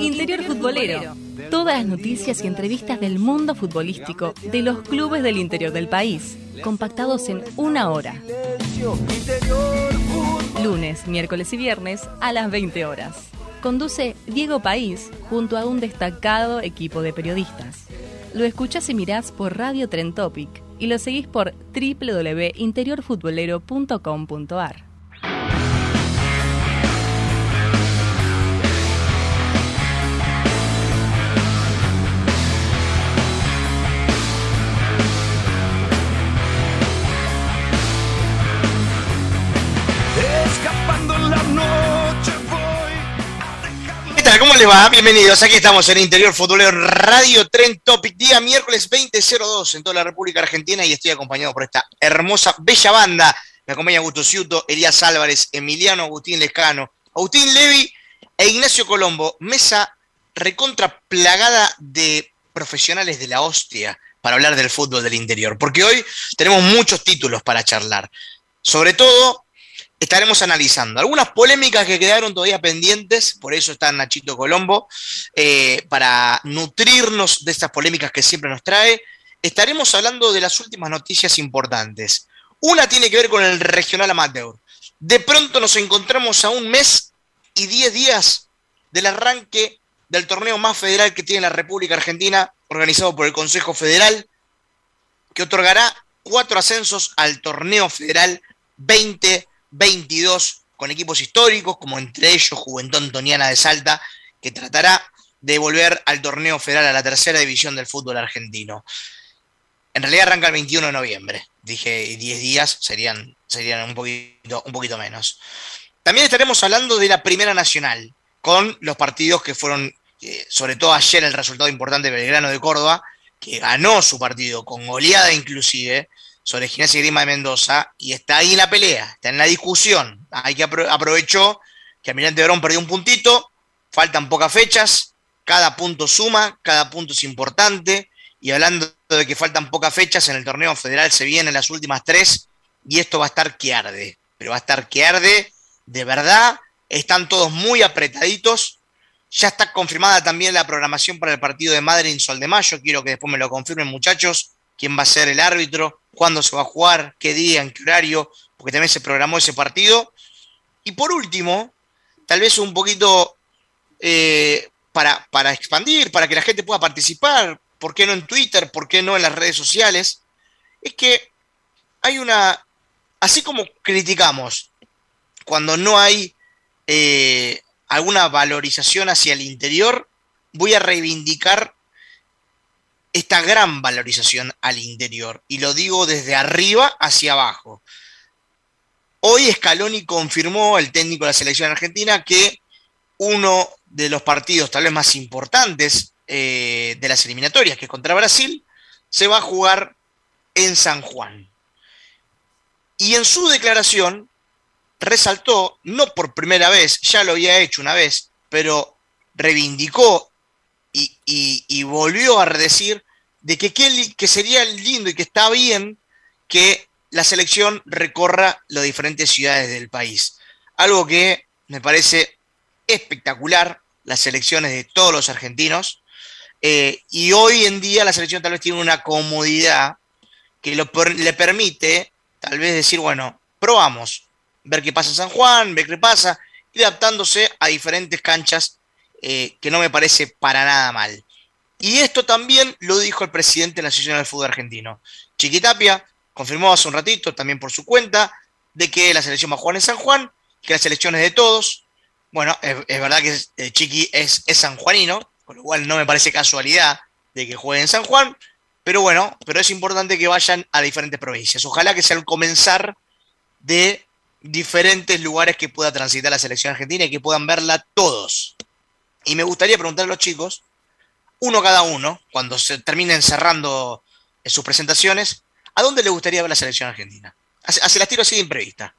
Interior Futbolero. Todas las noticias y entrevistas del mundo futbolístico de los clubes del interior del país, compactados en una hora. Lunes, miércoles y viernes a las 20 horas. Conduce Diego País junto a un destacado equipo de periodistas. Lo escuchás y mirás por Radio Tren Topic y lo seguís por www.interiorfutbolero.com.ar. voy ¿Qué tal? ¿Cómo les va? Bienvenidos. Aquí estamos en Interior Futbolero Radio Tren Topic, día miércoles 20.02 en toda la República Argentina y estoy acompañado por esta hermosa, bella banda. Me acompaña Augusto Ciuto, Elías Álvarez, Emiliano Agustín Lescano, Agustín Levi e Ignacio Colombo. Mesa recontra plagada de profesionales de la hostia para hablar del fútbol del interior, porque hoy tenemos muchos títulos para charlar. Sobre todo, estaremos analizando algunas polémicas que quedaron todavía pendientes, por eso está Nachito Colombo, eh, para nutrirnos de estas polémicas que siempre nos trae. Estaremos hablando de las últimas noticias importantes. Una tiene que ver con el regional amateur. De pronto nos encontramos a un mes y diez días del arranque del torneo más federal que tiene la República Argentina, organizado por el Consejo Federal, que otorgará cuatro ascensos al torneo federal 2022 con equipos históricos, como entre ellos Juventud Antoniana de Salta, que tratará de volver al torneo federal a la tercera división del fútbol argentino. En realidad arranca el 21 de noviembre. Dije 10 días, serían, serían un, poquito, un poquito menos. También estaremos hablando de la Primera Nacional, con los partidos que fueron, eh, sobre todo ayer, el resultado importante de Belgrano de Córdoba, que ganó su partido con goleada inclusive sobre Gimnasia Grima de Mendoza, y está ahí en la pelea, está en la discusión. Hay que apro aprovechó que Almirante Verón perdió un puntito, faltan pocas fechas, cada punto suma, cada punto es importante, y hablando de que faltan pocas fechas, en el torneo federal se vienen las últimas tres, y esto va a estar que arde, pero va a estar que arde, de verdad, están todos muy apretaditos, ya está confirmada también la programación para el partido de Madrid en Sol de Mayo, quiero que después me lo confirmen muchachos, quién va a ser el árbitro, cuándo se va a jugar, qué día, en qué horario, porque también se programó ese partido. Y por último, tal vez un poquito eh, para, para expandir, para que la gente pueda participar, ¿por qué no en Twitter? ¿Por qué no en las redes sociales? Es que hay una, así como criticamos cuando no hay eh, alguna valorización hacia el interior, voy a reivindicar esta gran valorización al interior. Y lo digo desde arriba hacia abajo. Hoy Scaloni confirmó, el técnico de la selección argentina, que uno de los partidos tal vez más importantes eh, de las eliminatorias, que es contra Brasil, se va a jugar en San Juan. Y en su declaración resaltó, no por primera vez, ya lo había hecho una vez, pero reivindicó y, volvió a decir de que, que, sería lindo y que está bien que la selección recorra las diferentes ciudades del país. Algo que me parece espectacular, las selecciones de todos los argentinos. Eh, y hoy en día la selección tal vez tiene una comodidad que le permite tal vez decir, bueno, probamos, ver qué pasa en San Juan, ver qué pasa, y adaptándose a diferentes canchas eh, que no me parece para nada mal. Y esto también lo dijo el presidente de la Asociación del Fútbol Argentino. Chiquitapia confirmó hace un ratito, también por su cuenta, de que la selección va a jugar en San Juan, que la selección es de todos. Bueno, es, verdad que eh, Chiqui es, es sanjuanino, con lo cual no me parece casualidad de que juegue en San Juan, pero bueno, pero es importante que vayan a diferentes provincias. Ojalá que sea el comenzar de diferentes lugares que pueda transitar la selección argentina y que puedan verla todos. Y me gustaría preguntar a los chicos, uno cada uno, cuando se terminen cerrando sus presentaciones, ¿a dónde le gustaría ver la selección argentina? Se las tiro así de imprevista.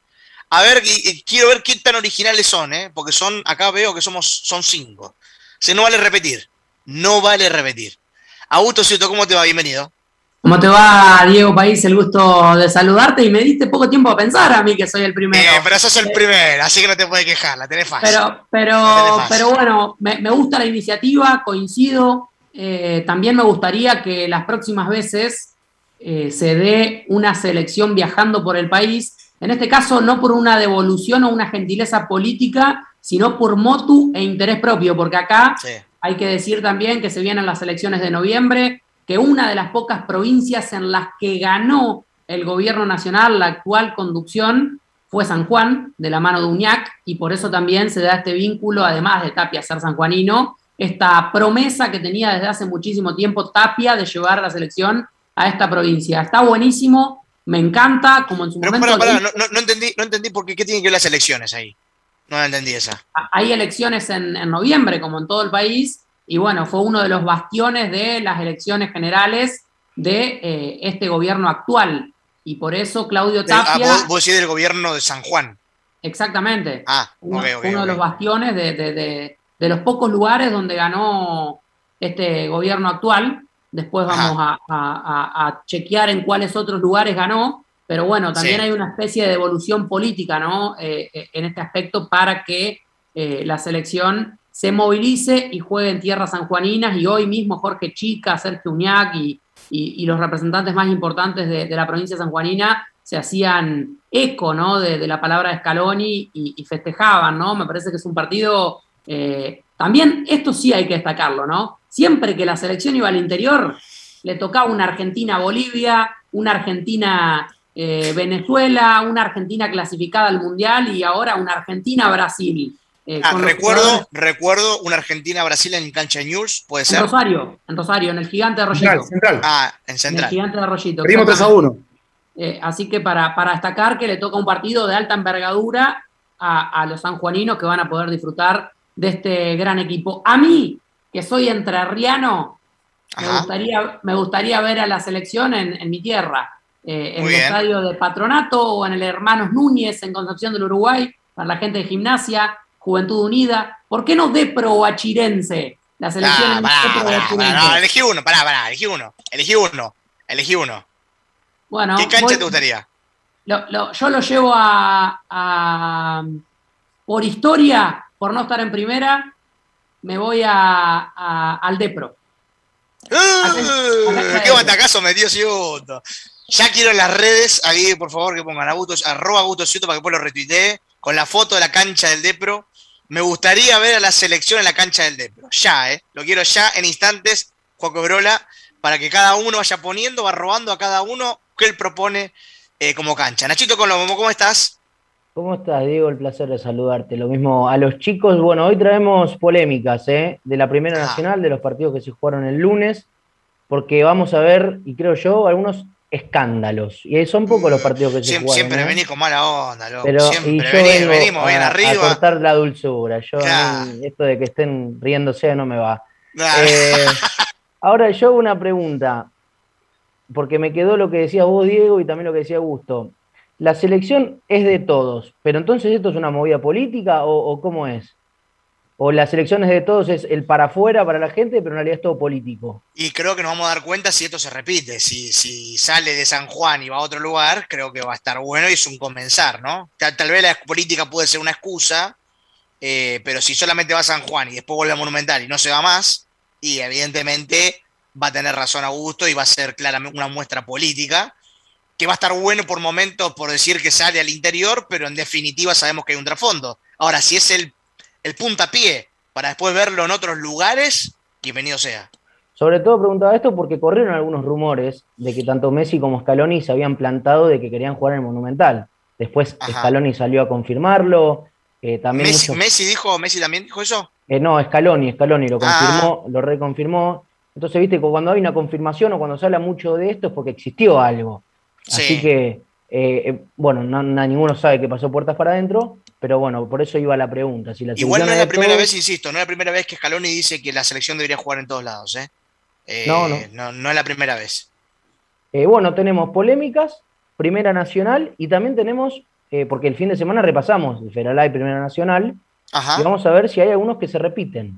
A ver, quiero ver qué tan originales son, ¿eh? porque son, acá veo que somos, son cinco. Se no vale repetir, no vale repetir. Augusto ¿cómo te va? Bienvenido. ¿Cómo te va, Diego País? El gusto de saludarte y me diste poco tiempo a pensar a mí que soy el primero. Eh, pero sos el primero, así que no te puedes quejar, la tenés fácil. Pero, pero, pero bueno, me, gusta la iniciativa, coincido. Eh, también me gustaría que las próximas veces eh, se dé una selección viajando por el país. En este caso, no por una devolución o una gentileza política, sino por motu e interés propio, porque acá hay que decir también que se vienen las elecciones de noviembre que una de las pocas provincias en las que ganó el gobierno nacional la actual conducción fue San Juan, de la mano de Uñac, y por eso también se da este vínculo, además de Tapia ser sanjuanino, esta promesa que tenía desde hace muchísimo tiempo Tapia de llevar la selección a esta provincia. Está buenísimo, me encanta, como en su momento... no, entendí, no entendí por qué, qué tienen que ver las elecciones ahí. No entendí esa. Hay elecciones en, en noviembre, como en todo el país, y bueno, fue uno de los bastiones de las elecciones generales de eh, este gobierno actual. Y por eso Claudio Tapia... Ah, vos, decís del gobierno de San Juan. Exactamente. Ah, uno, de los bastiones de, los pocos lugares donde ganó este gobierno actual. Después vamos a, chequear en cuáles otros lugares ganó. Pero bueno, también hay una especie de evolución política, ¿no? Eh, eh, en este aspecto para que la selección se movilice y juegue en tierras sanjuaninas y hoy mismo Jorge Chica, Sergio Uñac y, los representantes más importantes de, la provincia sanjuanina se hacían eco ¿no? de, la palabra de Scaloni y, festejaban, ¿no? Me parece que es un partido, eh, también esto sí hay que destacarlo, ¿no? Siempre que la selección iba al interior, le tocaba una Argentina-Bolivia, una Argentina-Venezuela, una Argentina clasificada al Mundial y ahora una Argentina-Brasil. Eh, ah, recuerdo, recuerdo una Argentina-Brasil en cancha News, puede ser. En Rosario, en Rosario, en el gigante de Arroyito. Central, Ah, en Central. En el gigante de Arroyito. Primo 3 a 1. Eh, así que para, para, destacar que le toca un partido de alta envergadura a, los sanjuaninos que van a poder disfrutar de este gran equipo. A mí, que soy entrerriano, me gustaría, me gustaría ver a la selección en, mi tierra, eh, en el estadio de Patronato o en el Hermanos Núñez en Concepción del Uruguay, para la gente de gimnasia, Juventud Unida. ¿Por qué no de pro Achirense? La selección no, elegí uno, pará, pará, elegí uno, elegí uno, elegí uno. Bueno, ¿Qué cancha te gustaría? yo lo llevo a, por historia, por no estar en primera, me voy a, al Depro. ¡Uh! ¡Qué batacazo metió Ciuto! Ya quiero en las redes, ahí por favor que pongan a arroba Guto para que después lo retuitee, con la foto de la cancha del Depro me gustaría ver a la selección en la cancha del Depro. Ya, ¿eh? Lo quiero ya en instantes, Juaco Brola, para que cada uno vaya poniendo, va robando a cada uno que él propone eh, como cancha. Nachito Colombo, ¿cómo estás? ¿Cómo estás, Diego? El placer de saludarte. Lo mismo a los chicos. Bueno, hoy traemos polémicas ¿eh? de la Primera ah. Nacional, de los partidos que se jugaron el lunes, porque vamos a ver, y creo yo, algunos escándalos. Y son pocos los partidos que se juegan. Siempre venís con mala onda, loco. Pero, siempre venimos bien arriba. A cortar la dulzura. Yo, esto de que estén riéndose no me va. Eh, ahora, yo hago una pregunta, porque me quedó lo que decía vos, Diego, y también lo que decía Augusto. La selección es de todos, pero entonces esto es una movida política o cómo es? O las elecciones de todos es el para afuera para la gente, pero en realidad es todo político. Y creo que nos vamos a dar cuenta si esto se repite. Si, si sale de San Juan y va a otro lugar, creo que va a estar bueno y es un comenzar, ¿no? Tal, vez la política puede ser una excusa, eh, pero si solamente va a San Juan y después vuelve a Monumental y no se va más, y evidentemente va a tener razón Augusto y va a ser claramente una muestra política, que va a estar bueno por momentos por decir que sale al interior, pero en definitiva sabemos que hay un trasfondo. Ahora, si es el el puntapié para después verlo en otros lugares, bienvenido sea. Sobre todo preguntaba esto porque corrieron algunos rumores de que tanto Messi como Scaloni se habían plantado de que querían jugar en el Monumental. Después Scaloni salió a confirmarlo. Eh, también Messi, dijo, Messi también dijo eso. Eh, no, Scaloni, Scaloni lo confirmó, ah. lo reconfirmó. Entonces, viste, cuando hay una confirmación o cuando se habla mucho de esto es porque existió algo. Así que, eh, bueno, ninguno sabe qué pasó puertas para adentro, pero bueno, por eso iba la pregunta. Si la Igual no es la primera vez, insisto, no es la primera vez que Scaloni dice que la selección debería jugar en todos lados, ¿eh? eh no, no. no, es la primera vez. Eh, bueno, tenemos polémicas, Primera Nacional, y también tenemos, eh, porque el fin de semana repasamos el Feralá y Primera Nacional, y vamos a ver si hay algunos que se repiten.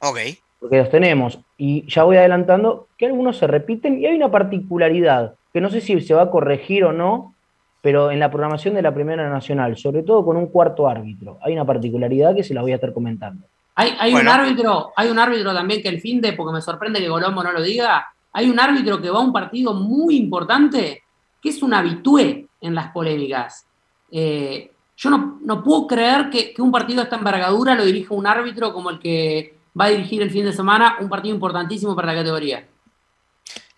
Ok. Porque los tenemos, y ya voy adelantando que algunos se repiten, y hay una particularidad, que no sé si se va a corregir o no, pero en la programación de la Primera Nacional, sobre todo con un cuarto árbitro, hay una particularidad que se la voy a estar comentando. Hay, un árbitro, hay un árbitro también que el fin de, porque me sorprende que Colombo no lo diga, hay un árbitro que va a un partido muy importante, que es un habitué en las polémicas. Eh, yo no, puedo creer que, un partido de esta envergadura lo dirija un árbitro como el que va a dirigir el fin de semana, un partido importantísimo para la categoría.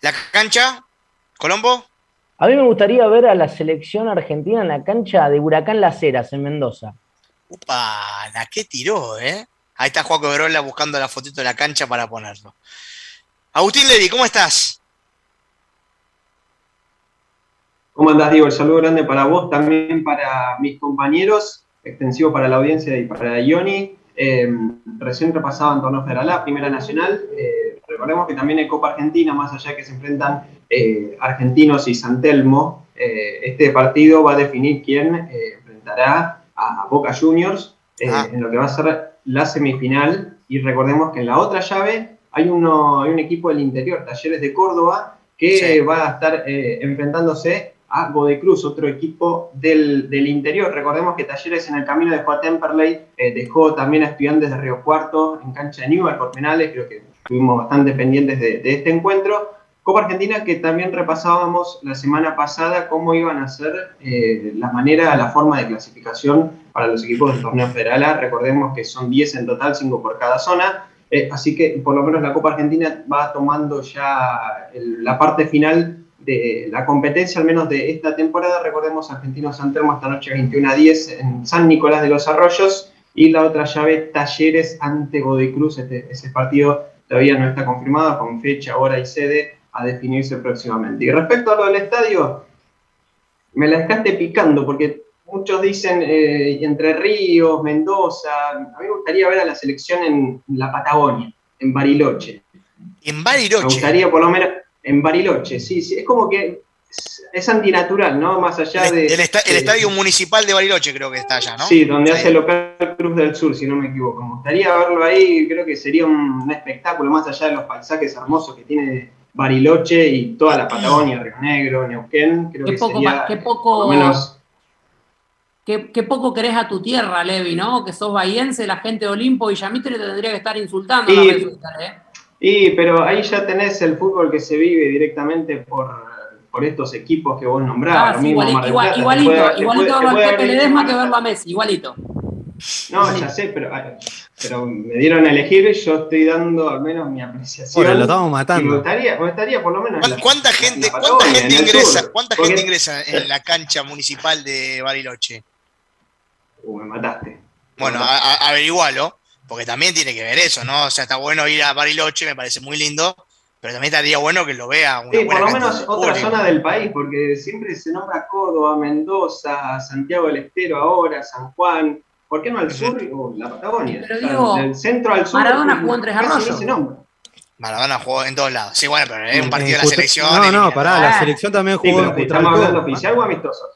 ¿La cancha? ¿Colombo? A mí me gustaría ver a la selección argentina en la cancha de Huracán Las Heras, en Mendoza. Upa, la que tiró, ¿eh? Ahí está Juaco Verola buscando la fotito de la cancha para ponerlo. Agustín Levi, ¿cómo estás? ¿Cómo andás, Diego? El saludo grande para vos, también para mis compañeros, extensivo para la audiencia y para Ioni. Eh, recién repasado en torno federal la Primera Nacional. Eh, recordemos que también hay Copa Argentina, más allá de que se enfrentan eh, argentinos y San Telmo. este partido va a definir quién enfrentará a Boca Juniors ah. en lo que va a ser la semifinal. Y recordemos que en la otra llave hay, uno, hay un equipo del interior, Talleres de Córdoba, que va a estar enfrentándose a Cruz, otro equipo del, interior. Recordemos que Talleres en el camino de a Temperley eh, dejó también a estudiantes de Río Cuarto en cancha de Newell por penales, creo que estuvimos bastante pendientes de, este encuentro. Copa Argentina que también repasábamos la semana pasada cómo iban a ser eh, la manera, la forma de clasificación para los equipos del torneo federal. Recordemos que son 10 en total, 5 por cada zona. Eh, así que por lo menos la Copa Argentina va tomando ya la parte final de la competencia, al menos de esta temporada. Recordemos Argentino San Telmo esta noche 21 a 10 en San Nicolás de los Arroyos y la otra llave Talleres ante Godoy Cruz. Este, ese partido todavía no está confirmado con fecha, hora y sede a definirse próximamente. Y respecto a lo del estadio, me la dejaste picando porque muchos dicen eh, Entre Ríos, Mendoza. A mí me gustaría ver a la selección en la Patagonia, en Bariloche. En Bariloche. Me gustaría por lo menos en Bariloche, sí, sí, es como que es, antinatural, ¿no? Más allá de... El, estadio municipal de Bariloche creo que está allá, ¿no? Sí, donde hace el local Cruz del Sur, si no me equivoco. Me gustaría verlo ahí, creo que sería un, espectáculo, más allá de los paisajes hermosos que tiene Bariloche y toda la Patagonia, Río Negro, Neuquén, creo que poco, sería qué poco, menos... Qué, poco querés a tu tierra, Levi, ¿no? Que sos bahiense, la gente de Olimpo y Yamitre te tendría que estar insultando. ¿eh? Y, pero ahí ya tenés el fútbol que se vive directamente por, por estos equipos que vos nombrás. Ah, igualito, igualito, igualito verlo a Pepe Ledesma que verlo a Messi, igualito. No, ya sé, pero, pero me dieron a elegir, yo estoy dando al menos mi apreciación. Ahora lo estamos matando. me gustaría, me gustaría por lo menos. ¿Cuánta, gente, ¿cuánta gente ingresa, ¿cuánta gente ingresa en la cancha municipal de Bariloche? Uh, me mataste. Bueno, averigualo. Porque también tiene que ver eso, ¿no? O sea, está bueno ir a Bariloche, me parece muy lindo, pero también estaría bueno que lo vea una Sí, por lo menos otra zona del país, porque siempre se nombra Córdoba, Mendoza, Santiago del Estero ahora, San Juan. ¿Por qué no al sur o la Patagonia? Pero digo, del centro al sur. Maradona jugó en Tres Arroyos. Maradona jugó en todos lados. Sí, bueno, pero es un partido de la selección. No, no, pará, la selección también jugó en ¿Estamos hablando oficial o amistosos?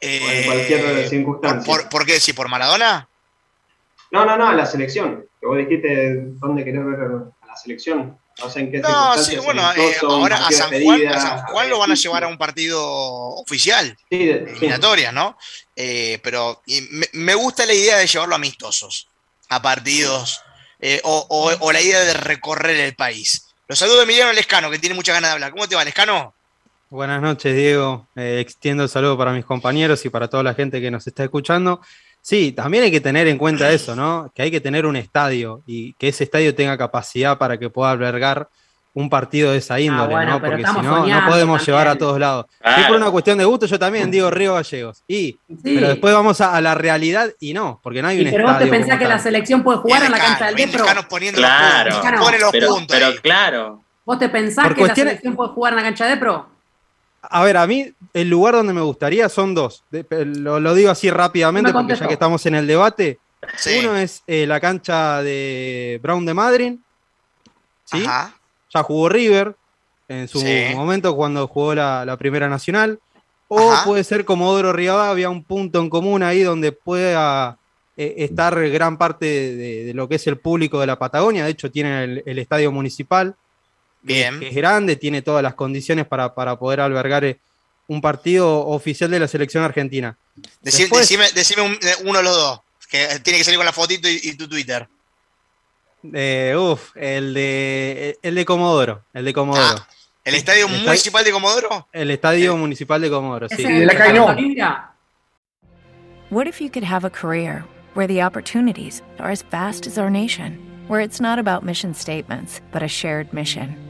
Eh, en cualquier circunstancia. ¿por, ¿Por qué decir? ¿Por Maradona? No, no, no, a la selección. Que vos dijiste dónde querés ver a la selección. No sé en qué No, sí, bueno, eh, ahora a San, Juan, a San, Juan, lo van a llevar a un partido oficial, sí, eliminatoria, ¿no? Eh, pero me, gusta la idea de llevarlo a amistosos, a partidos, eh, o, o, la idea de recorrer el país. Los saludo Emiliano Lescano, que tiene muchas ganas de hablar. ¿Cómo te va, Lescano? Buenas noches, Diego. extiendo el saludo para mis compañeros y para toda la gente que nos está escuchando. Sí, también hay que tener en cuenta eso, ¿no? Que hay que tener un estadio y que ese estadio tenga capacidad para que pueda albergar un partido de esa ah, índole, ¿no? Porque si no, no podemos llevar a todos lados. Y por una cuestión de gusto, yo también digo Río Gallegos. Y, Pero después vamos a, la realidad y no, porque no hay un estadio. Pero vos te pensás que la selección puede jugar en la cancha del Depro. claro, los puntos, pero, claro. ¿Vos te pensás que la selección puede jugar en la cancha de Pro? A ver, a mí el lugar donde me gustaría son dos. lo, digo así rápidamente porque ya que estamos en el debate. Uno es eh, la cancha de Brown de Madrid. ¿sí? Ya jugó River en su momento cuando jugó la, Primera Nacional. O puede ser Comodoro Rivadavia, un punto en común ahí donde pueda eh, estar gran parte de, lo que es el público de la Patagonia. De hecho, tiene el, estadio municipal. Bien. Que es grande, tiene todas las condiciones para, poder albergar eh, un partido oficial de la selección argentina. decime, uno de los dos, que tiene que salir con la fotito y tu Twitter. Eh, uf, el de, el de Comodoro. El de Comodoro. Ah, ¿El estadio municipal de Comodoro? El estadio municipal de Comodoro, sí. What if you could have a career where the opportunities are as vast as our nation, where it's not about mission statements, but a shared mission?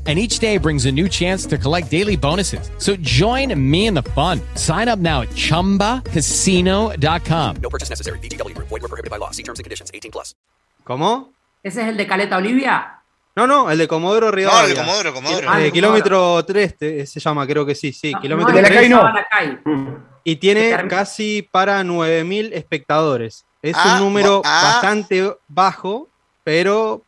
and each day brings a new chance to collect daily bonuses. So join me in the fun. Sign up now at ChumbaCasino.com. No purchase necessary. BGW. Void were prohibited by law. See terms and conditions. 18 plus. ¿Cómo? ¿Ese es el de Caleta Olivia? No, no, el de Comodoro Rivadavia. No, el de Comodoro, Comodoro. Ah, el kilómetro 3 se llama, creo que sí, sí. No, kilómetro no, 3. No. Y tiene casi para 9.000 espectadores. Es ah, un número ah. bastante bajo, pero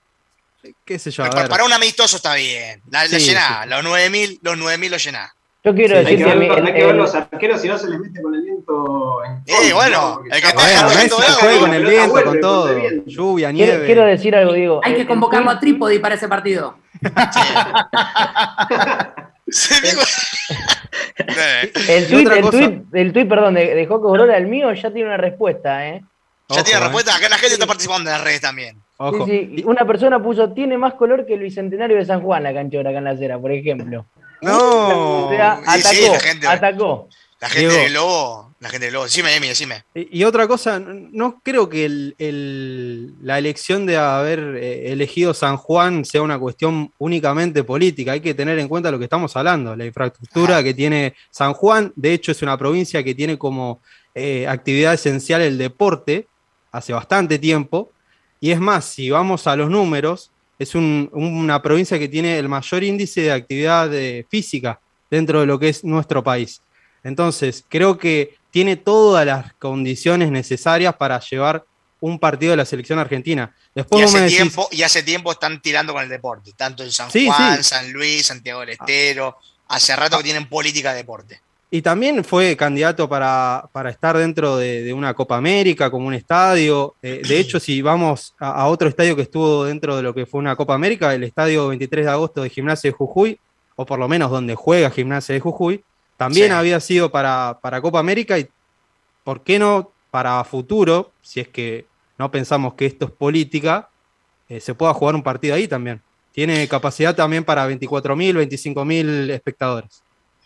qué sé yo. Para, un amistoso está bien. La, llená, los 9000 los 9000 lo llená. Yo quiero decir que, hay que ver los arqueros si no se les mete con el viento. En eh, bueno, el que bueno, Messi juega con el viento, con todo. Lluvia, nieve. Quiero, decir algo, digo. Hay que convocarlo a Trípodi para ese partido. el, tweet, el, tweet, el tweet, perdón, de, de Joco el mío, ya tiene una respuesta, ¿eh? Ya tiene eh. respuesta. Acá la gente está participando en las redes también. Sí, sí. Una persona puso, tiene más color que el Bicentenario de San Juan la canchora acá en la acera, por ejemplo. No. O sea, atacó, la gente, atacó. La gente del Lobo, la gente del Lobo. Decime, Emi, decime. Y, otra cosa, no creo que el, la elección de haber eh, elegido San Juan sea una cuestión únicamente política. Hay que tener en cuenta lo que estamos hablando, la infraestructura que tiene San Juan. De hecho, es una provincia que tiene como eh, actividad esencial el deporte hace bastante tiempo. Y es más, si vamos a los números, es una provincia que tiene el mayor índice de actividad física dentro de lo que es nuestro país. Entonces, creo que tiene todas las condiciones necesarias para llevar un partido de la selección argentina. Después y, hace tiempo, y hace tiempo están tirando con el deporte, tanto en San Juan, San Luis, Santiago del Estero. Hace rato que tienen política de deporte. Y también fue candidato para, estar dentro de, una Copa América, como un estadio. Eh, de hecho, si vamos a, otro estadio que estuvo dentro de lo que fue una Copa América, el estadio 23 de agosto de Gimnasia de Jujuy, o por lo menos donde juega Gimnasia de Jujuy, también había sido para, Copa América y, ¿por qué no para futuro, si es que no pensamos que esto es política, eh, se pueda jugar un partido ahí también? Tiene capacidad también para 24.000, 25.000 espectadores.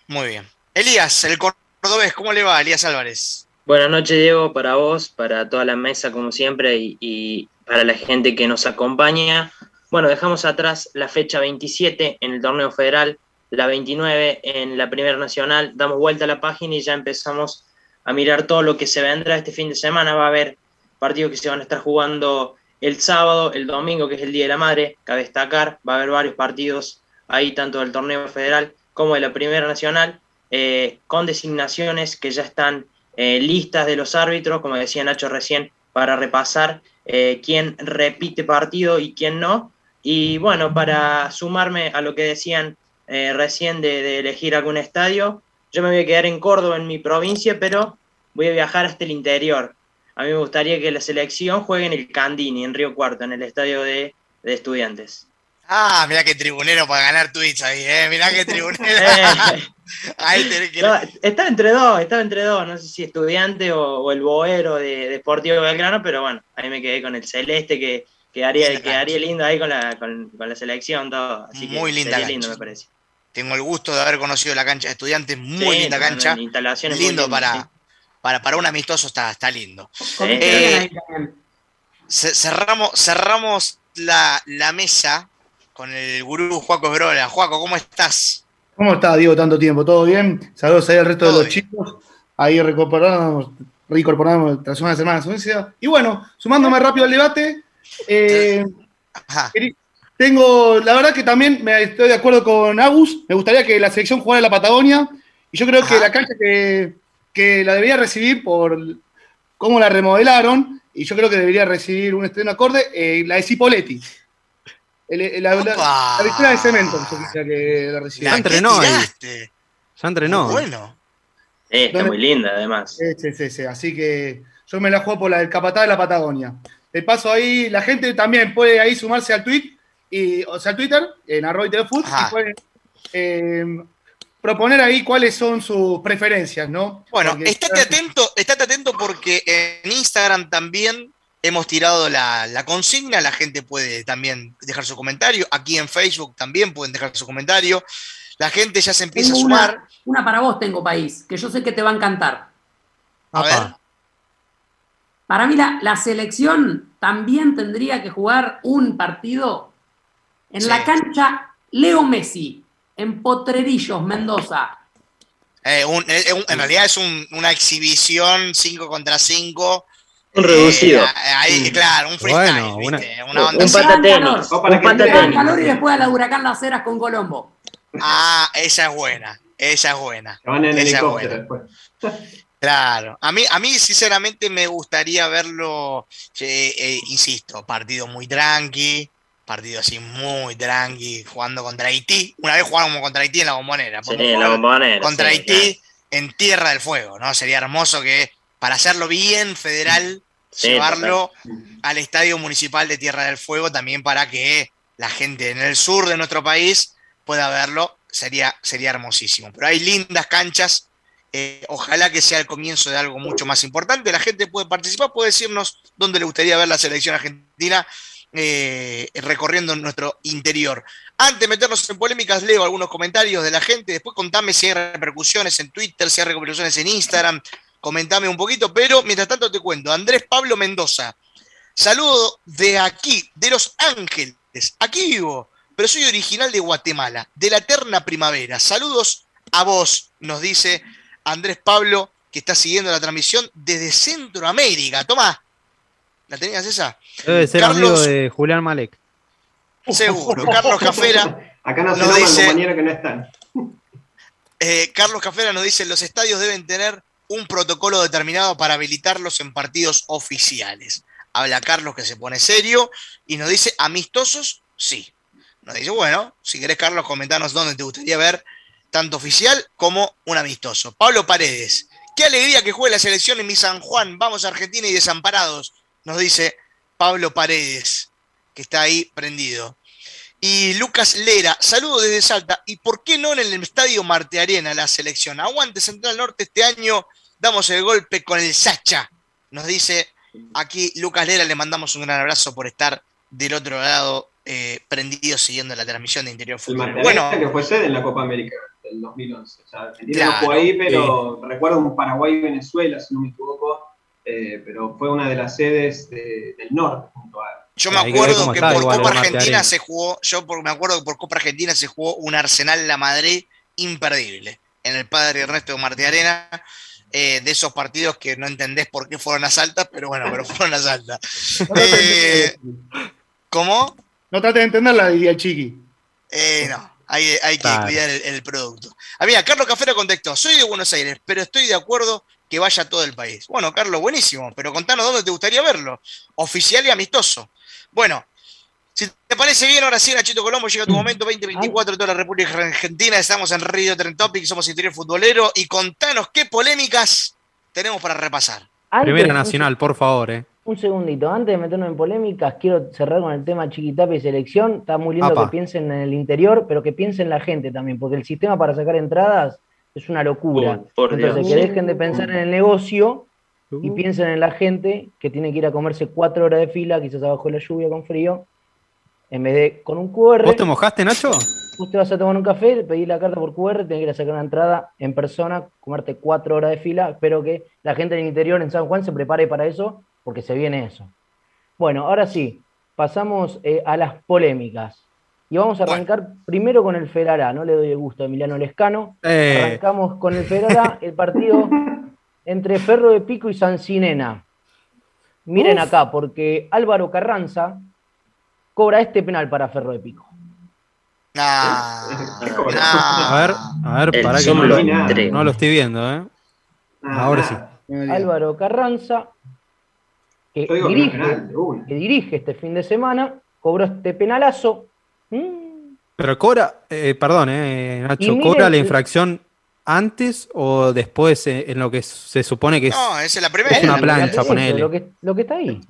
Muy bien. Elías, el cordobés, ¿cómo le va, Elías Álvarez? Buenas noches, Diego, para vos, para toda la mesa, como siempre, y, para la gente que nos acompaña. Bueno, dejamos atrás la fecha 27 en el torneo federal, la 29 en la Primera Nacional, damos vuelta a la página y ya empezamos a mirar todo lo que se vendrá este fin de semana. Va a haber partidos que se van a estar jugando el sábado, el domingo, que es el Día de la Madre, cabe destacar, va a haber varios partidos ahí, tanto del torneo federal como de la Primera Nacional. Eh, con designaciones que ya están eh, listas de los árbitros, como decía Nacho recién, para repasar eh, quién repite partido y quién no. Y bueno, para sumarme a lo que decían recién de, elegir algún estadio, yo me voy a quedar en Córdoba, en mi provincia, pero voy a viajar hasta el interior. A mí me gustaría que la selección juegue en el Candini, en Río Cuarto, en el estadio de, de estudiantes. Ah, mira qué tribunero para ganar Twitch ahí, eh. Mirá qué tribunero. estaba entre dos, estaba entre dos, no sé si estudiante o, el boero de, Deportivo Belgrano, pero bueno, ahí me quedé con el celeste que, quedaría, quedaría lindo ahí con la, con, la selección, todo. Así muy linda lindo, me parece. Tengo el gusto de haber conocido la cancha de estudiantes, muy linda cancha. Instalaciones lindo para, para, para un amistoso, está, está lindo. Eh, cerramos, cerramos la, la mesa con el gurú Juaco Brola. Juaco, ¿cómo estás? ¿Cómo estás, Diego, tanto tiempo? ¿Todo bien? Saludos ahí al resto de los chicos. Ahí recuperamos, reincorporamos tras una semana de Y bueno, sumándome rápido al debate, eh, tengo, la verdad que también me estoy de acuerdo con Agus. Me gustaría que la selección jugara en la Patagonia. Y yo creo que la cancha que, la debería recibir por cómo la remodelaron, y yo creo que debería recibir un estreno acorde, eh, la de Cipoletti la, la, de cemento, que la Ya entrenó ahí. Ya entrenó. bueno. está muy linda, además. Sí, sí, sí, Así que yo me la juego por la del Capatá de la Patagonia. De paso ahí, la gente también puede ahí sumarse al tweet, y, o sea, al Twitter, en arroba y puede eh, proponer ahí cuáles son sus preferencias, ¿no? Bueno, estate atento, estate atento porque en Instagram también Hemos tirado la, consigna, la gente puede también dejar su comentario. Aquí en Facebook también pueden dejar su comentario. La gente ya se empieza a sumar. Una, para vos tengo, País, que yo sé que te va a encantar. A ver. Para mí la, selección también tendría que jugar un partido en la cancha Leo Messi, en Potrerillos, Mendoza. Eh, eh, en realidad es una exhibición 5 contra 5 un reducido. Eh, ahí, claro, un freestyle, bueno, una, una onda un patatenis. Un patatenis. calor y después a la huracán Las Heras con Colombo. Ah, esa es buena. Esa es buena. Van en esa es buena. Después. Claro, a mí, a mí sinceramente me gustaría verlo, eh, eh, insisto, partido muy tranqui, partido así muy tranqui, jugando contra Haití. Una vez jugamos contra Haití en la bombonera. Sí, en la bombonera. Contra Haití en Tierra del Fuego, ¿no? Sería hermoso que para hacerlo bien federal llevarlo al Estadio Municipal de Tierra del Fuego también para que la gente en el sur de nuestro país pueda verlo. Sería, sería hermosísimo. Pero hay lindas canchas. Eh, ojalá que sea el comienzo de algo mucho más importante. La gente puede participar, puede decirnos dónde le gustaría ver la selección argentina eh, recorriendo nuestro interior. Antes de meternos en polémicas, leo algunos comentarios de la gente. Después contame si hay repercusiones en Twitter, si hay repercusiones en Instagram, comentame un poquito, pero mientras tanto te cuento, Andrés Pablo Mendoza, saludo de aquí, de Los Ángeles, aquí vivo, pero soy original de Guatemala, de la eterna primavera. Saludos a vos, nos dice Andrés Pablo, que está siguiendo la transmisión desde Centroamérica. Tomá, ¿la tenías esa? Debe ser amigo de Julián Malek. Seguro, Carlos Cafera. Acá no se nos dice, compañero que no están. Eh, Carlos Cafera nos dice, los estadios deben tener un protocolo determinado para habilitarlos en partidos oficiales. Habla Carlos que se pone serio y nos dice, amistosos, sí. Nos dice, bueno, si querés Carlos, comentanos dónde te gustaría ver tanto oficial como un amistoso. Pablo Paredes, qué alegría que juegue la selección en mi San Juan, vamos a Argentina y desamparados, nos dice Pablo Paredes, que está ahí prendido. Y Lucas Lera, saludo desde Salta. ¿Y por qué no en el estadio Marte Arena la selección? Aguante Central Norte este año, damos el golpe con el Sacha. Nos dice aquí Lucas Lera, le mandamos un gran abrazo por estar del otro lado eh, prendido siguiendo la transmisión de Interior Fútbol. bueno, que fue sede en la Copa América del 2011. O sea, Argentina no fue ahí, pero recuerdo un Paraguay-Venezuela, si no me equivoco, eh, pero fue una de las sedes del norte junto a yo me acuerdo que por Copa Argentina se jugó, yo me acuerdo que por Copa Argentina se jugó un Arsenal La Madrid imperdible en el padre Ernesto de Martí Arena. Eh, de esos partidos que no entendés por qué fueron a Salta, pero bueno, pero fueron a Salta. Eh, ¿Cómo? No trate de entenderla, diría el Chiqui. Eh, no, hay, que cuidar el, producto. Ah, mira, Carlos Cafera contestó, soy de Buenos Aires, pero estoy de acuerdo que vaya a todo el país. Bueno, Carlos, buenísimo, pero contanos dónde te gustaría verlo. Oficial y amistoso. Bueno, si te parece bien, ahora sí, Nachito Colombo, llega tu momento 2024 de toda la República Argentina. Estamos en Río Trend Topic, somos interior futbolero. Y contanos qué polémicas tenemos para repasar. Primera Nacional, por favor. Eh. Un segundito, antes de meternos en polémicas, quiero cerrar con el tema Chiquitapa y selección. Está muy lindo que piensen en el interior, pero que piensen la gente también, porque el sistema para sacar entradas Es una locura. Entonces, Dios. que dejen de pensar en el negocio y piensen en la gente que tiene que ir a comerse cuatro horas de fila, quizás abajo de la lluvia con frío, en vez de con un QR. ¿Vos te mojaste, Nacho? Vos te vas a tomar un café, pedís la carta por QR, tenés que ir a sacar una entrada en persona, comerte cuatro horas de fila. Espero que la gente del interior en San Juan se prepare para eso, porque se viene eso. Bueno, ahora sí, pasamos eh, a las polémicas. Y vamos a arrancar primero con el Ferará. No le doy el gusto a Emiliano Lescano. Eh. Arrancamos con el Ferará, el partido entre Ferro de Pico y Sancinena. Miren Uf. acá, porque Álvaro Carranza cobra este penal para Ferro de Pico. A ver, a ver, para que no lo, no lo estoy viendo, ¿eh? Ahora sí. Álvaro Carranza, que dirige, penal, que dirige este fin de semana, cobró este penalazo. Pero cobra, eh, perdón, eh, Y Nacho, ¿cobra la infracción antes o después eh, en lo que se supone que es, No, esa es la primera. es una La plancha, ponele? Lo que, lo que está ahí.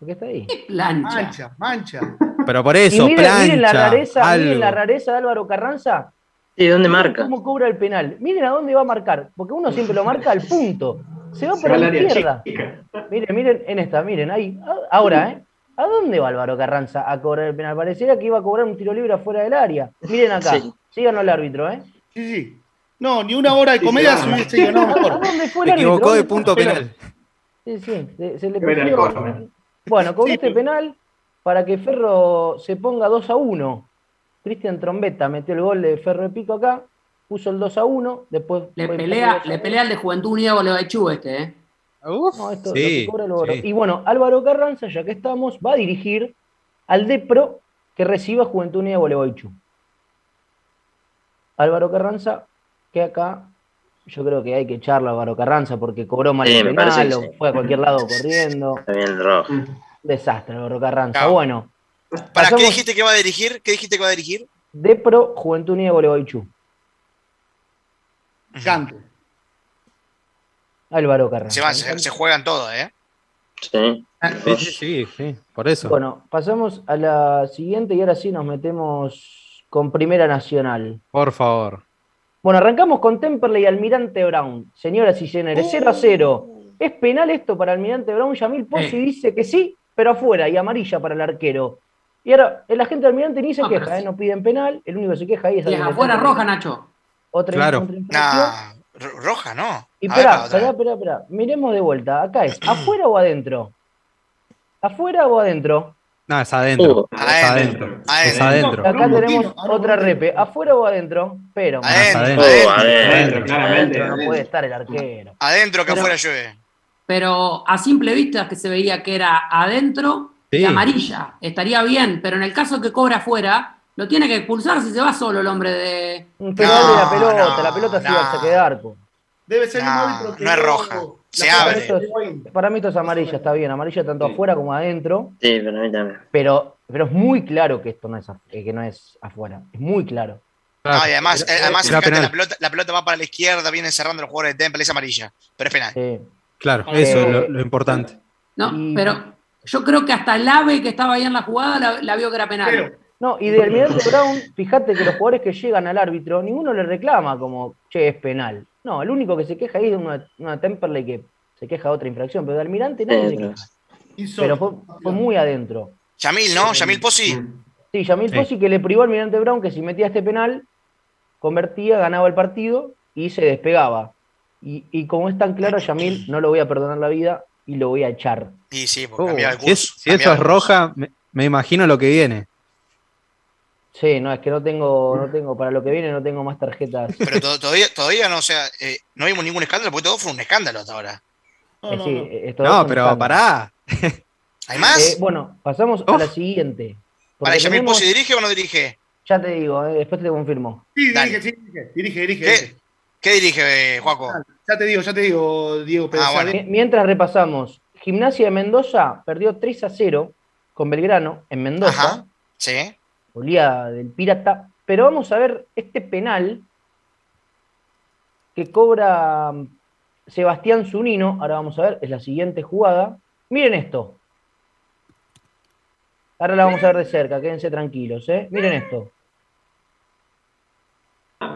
Lo que está ahí. Plancha. Mancha, mancha. Pero por Y eso, miren, plancha, miren la rareza, algo. miren la rareza de Álvaro Carranza. ¿Y dónde marca? ¿Cómo cobra el penal? Miren a dónde va a marcar, porque uno siempre lo marca al punto. Se va Se por va la al izquierda. chica. Miren, miren, en esta, miren, ahí. Ahora, ¿eh? ¿A dónde va Álvaro Carranza a cobrar el penal? Pareciera que iba a cobrar un tiro libre afuera del área. Miren acá, Sí. síganos el árbitro, ¿eh? Sí, sí. No, ni una hora de comedia se hubiese ganado ¿A mejor. dónde fue Se el árbitro? equivocó de punto penal. Sí, sí, se, se le al córner. Bueno, con Sí. este penal, para que Ferro se ponga 2 a 1. Cristian Trombetta metió el gol de Ferro de Pico acá, puso el 2 a 1, después Le pelea, empate 2 a le 1. pelea al de Juventud Unida Gualeguaychú este, ¿eh? No, esto, lo Sí, que cobra lo sí. Y bueno, Álvaro Carranza, ya que estamos, va a dirigir al DEPRO que reciba Juventud Unida Gualeguaychú. Álvaro Carranza, que acá yo creo que hay que echarlo a Álvaro Carranza porque cobró mal Sí, el penal, o sí. fue a cualquier lado corriendo. Está bien el rojo. Desastre, Álvaro Carranza. Claro. Bueno, ¿Para qué dijiste que va a dirigir? ¿Qué dijiste que va a dirigir? DEPRO Juventud Unida Gualeguaychú. Canto. Álvaro Carranza. Se, van, se, se juegan todo, ¿eh? Sí. Sí, sí, sí, sí, por eso. Bueno, pasamos a la siguiente y ahora sí nos metemos con Primera Nacional. Por favor. Bueno, arrancamos con Temperley y Almirante Brown. Señoras y señores, 0 a 0. ¿Es penal esto para Almirante Brown? Yamil Pozzi Eh. dice que sí, pero afuera y amarilla para el arquero. Y ahora, el agente de Almirante ni se No, queja, ¿eh? sí. no piden penal. El único que se queja ahí es Y afuera Temperley. roja, Nacho. Otra, Claro. otra. Nah, roja, ¿no. Y espera, espera, espera. Miremos de vuelta. Acá es, ¿afuera o adentro? ¿Afuera o adentro? No, es adentro. Uh, adentro. adentro. Adentro. Es adentro. Acá tenemos otra repe. ¿Afuera o adentro? Pero Adentro, adentro. Adentro. adentro. Adentro, claramente. adentro no puede estar el arquero. Adentro que Pero- afuera llueve. Pero a simple vista que se veía que era adentro y amarilla. Estaría bien, pero en el caso que cobra afuera, lo tiene que expulsar si se va solo el hombre de. Pero No, abre la pelota, no, la pelota sí no. va a arco. Debe ser No, inmóvil porque no es roja. Se la abre. esto es amarilla, está bien. Amarilla tanto afuera como adentro. Sí, pero a mí también. Pero, pero es muy claro que esto no es, eh, que no es afuera. Es muy claro. No, y además, eh, además fíjate, penal. la, pelota, la pelota va para la izquierda, viene cerrando el jugador de Temple, es amarilla. Pero es penal. Sí. Claro, Eh, eso es lo, lo importante. No, Y- pero yo creo que hasta el AVE que estaba ahí en la jugada la, la vio que era penal. Pero, No, y de Almirante Brown, fíjate que los jugadores que llegan al árbitro, ninguno le reclama como, che, es penal. No, el único que se queja ahí es una, una Temperley que se queja de otra infracción, pero de Almirante nadie se queja. Pero fue, fue muy adentro. Yamil, ¿no? Yamil Pozzi. Sí, Yamil Sí. Pozzi que le privó al Almirante Brown que si metía este penal, convertía, ganaba el partido y se despegaba. Y, y como es tan claro, Yamil no lo voy a perdonar la vida y lo voy a echar. Y sí, porque Oh, el si, es- curso. si eso es roja, me, me imagino lo que viene. Sí, no, es que no tengo, no tengo, para lo que viene no tengo más tarjetas. Pero to- todavía, todavía no, o sea, eh, no vimos ningún escándalo, porque todo fue un escándalo hasta ahora. No, Eh, no, sí, no. eh, No, pero pará. ¿Hay más? Eh, bueno, pasamos a la siguiente. ¿Para Yamil tenemos- Pozzi dirige o no dirige? Ya te digo, eh, después te confirmo. Sí, dirige, sí, dirige, dirige, dirige. ¿Qué, ¿Qué dirige, eh, Juaco? Ya te digo, ya te digo, Diego Pérez. Ah, bueno. Mientras repasamos, Gimnasia de Mendoza perdió 3 a 0 con Belgrano en Mendoza, Ajá. Sí. Goleada del Pirata. Pero vamos a ver este penal que cobra mm, Sebastián Zunino. Ahora vamos a ver, es la siguiente jugada. Miren esto. Ahora la vamos a ver de cerca, quédense tranquilos, ¿eh? Miren esto.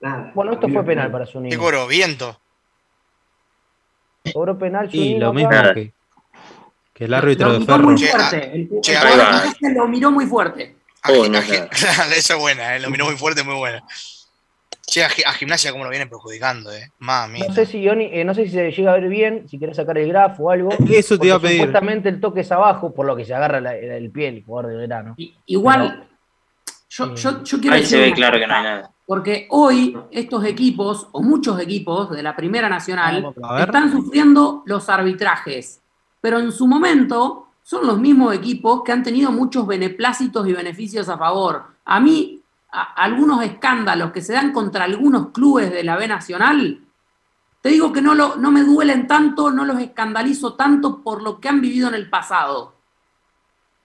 Nada. Bueno, esto fue penal para Zunino. ¿Qué cobró? ¿Viento? Cobró penal Y Zunino lo mismo acá. que, que el árbitro Lo de miró Ferro. muy fuerte. El, el che, de Gimnasia lo miró muy fuerte. A no a. Gi- Esa es buena, eh, lo miró muy fuerte, muy buena. Che, a, Gi- a gimnasia cómo lo vienen perjudicando, eh. Mami. No sé si Ioni- eh, no sé si se llega a ver bien, si querés sacar el grafo o algo. Eso te iba a pedir. Supuestamente el toque es abajo, por lo que se agarra la- el pie el jugador de verano. Igual, yo, yo, yo quiero Ahí decir se ve claro cosa, que no hay nada. Porque hoy estos equipos, o muchos equipos de la Primera Nacional, están sufriendo los arbitrajes. Pero en su momento son los mismos equipos que han tenido muchos beneplácitos y beneficios a favor. A mí, a- algunos escándalos que se dan contra algunos clubes de la B Nacional, te digo que no, lo, no me duelen tanto, no los escandalizo tanto por lo que han vivido en el pasado.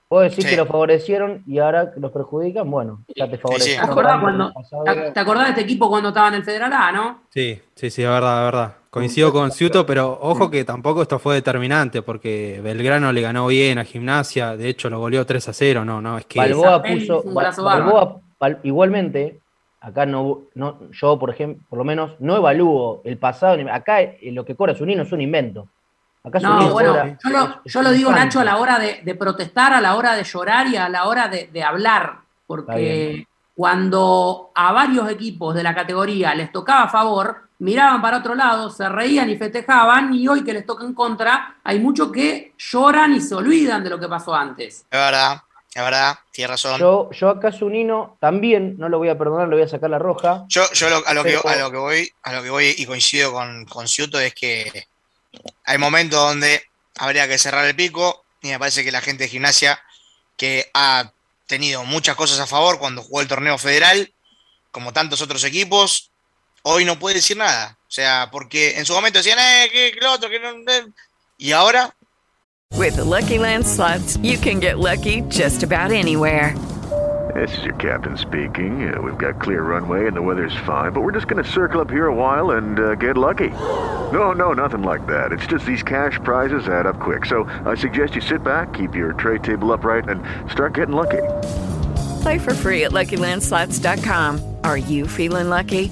Puedo decir Sí. que los favorecieron y ahora que los perjudican, bueno, ya te ¿Te favorecieron. acordás, tanto en cuando, te- te acordás de este equipo cuando estaba en el Federal A, no? Sí, sí, sí, es verdad, es verdad. Coincido con Ciuto, pero ojo que tampoco esto fue determinante, porque Belgrano le ganó bien a Gimnasia, de hecho lo goleó 3 a 0, no, no, es que Balboa puso. Balboa, Bal- igualmente, acá no, no, yo, por ejemplo, por lo menos, no evalúo el pasado. Acá eh, lo que cobra Zunino es un invento. Acá No, bueno, cobra- yo lo, yo lo digo. Nacho, a la hora de, de protestar, a la hora de llorar y a la hora de, de hablar, porque cuando a varios equipos de la categoría les tocaba a favor, miraban para otro lado, se reían y festejaban, y hoy que les toca en contra, hay muchos que lloran y se olvidan de lo que pasó antes. Es verdad, es verdad, tiene razón. Yo, yo acá Zunino también, no lo voy a perdonar, le voy a sacar la roja. Yo, yo lo- a, lo que, a lo que voy, a lo que voy y coincido con, con Ciuto es que hay momentos donde habría que cerrar el pico y me parece que la gente de gimnasia que ha tenido muchas cosas a favor cuando jugó el torneo federal, como tantos otros equipos, hoy no puede decir nada. O sea, porque en su momento decían, eh, que, que lo otro, que no. eh". Y ahora, With the Lucky Land slots, you can get lucky just about anywhere. This is your captain speaking. Uh, we've got clear runway and the weather's fine, but we're just going to circle up here a while and uh, get lucky. No, no, nothing like that. It's just these cash prizes add up quick. So I suggest you sit back, keep your tray table upright, and start getting lucky. Play for free at LuckyLandSlots.com. Are you feeling lucky?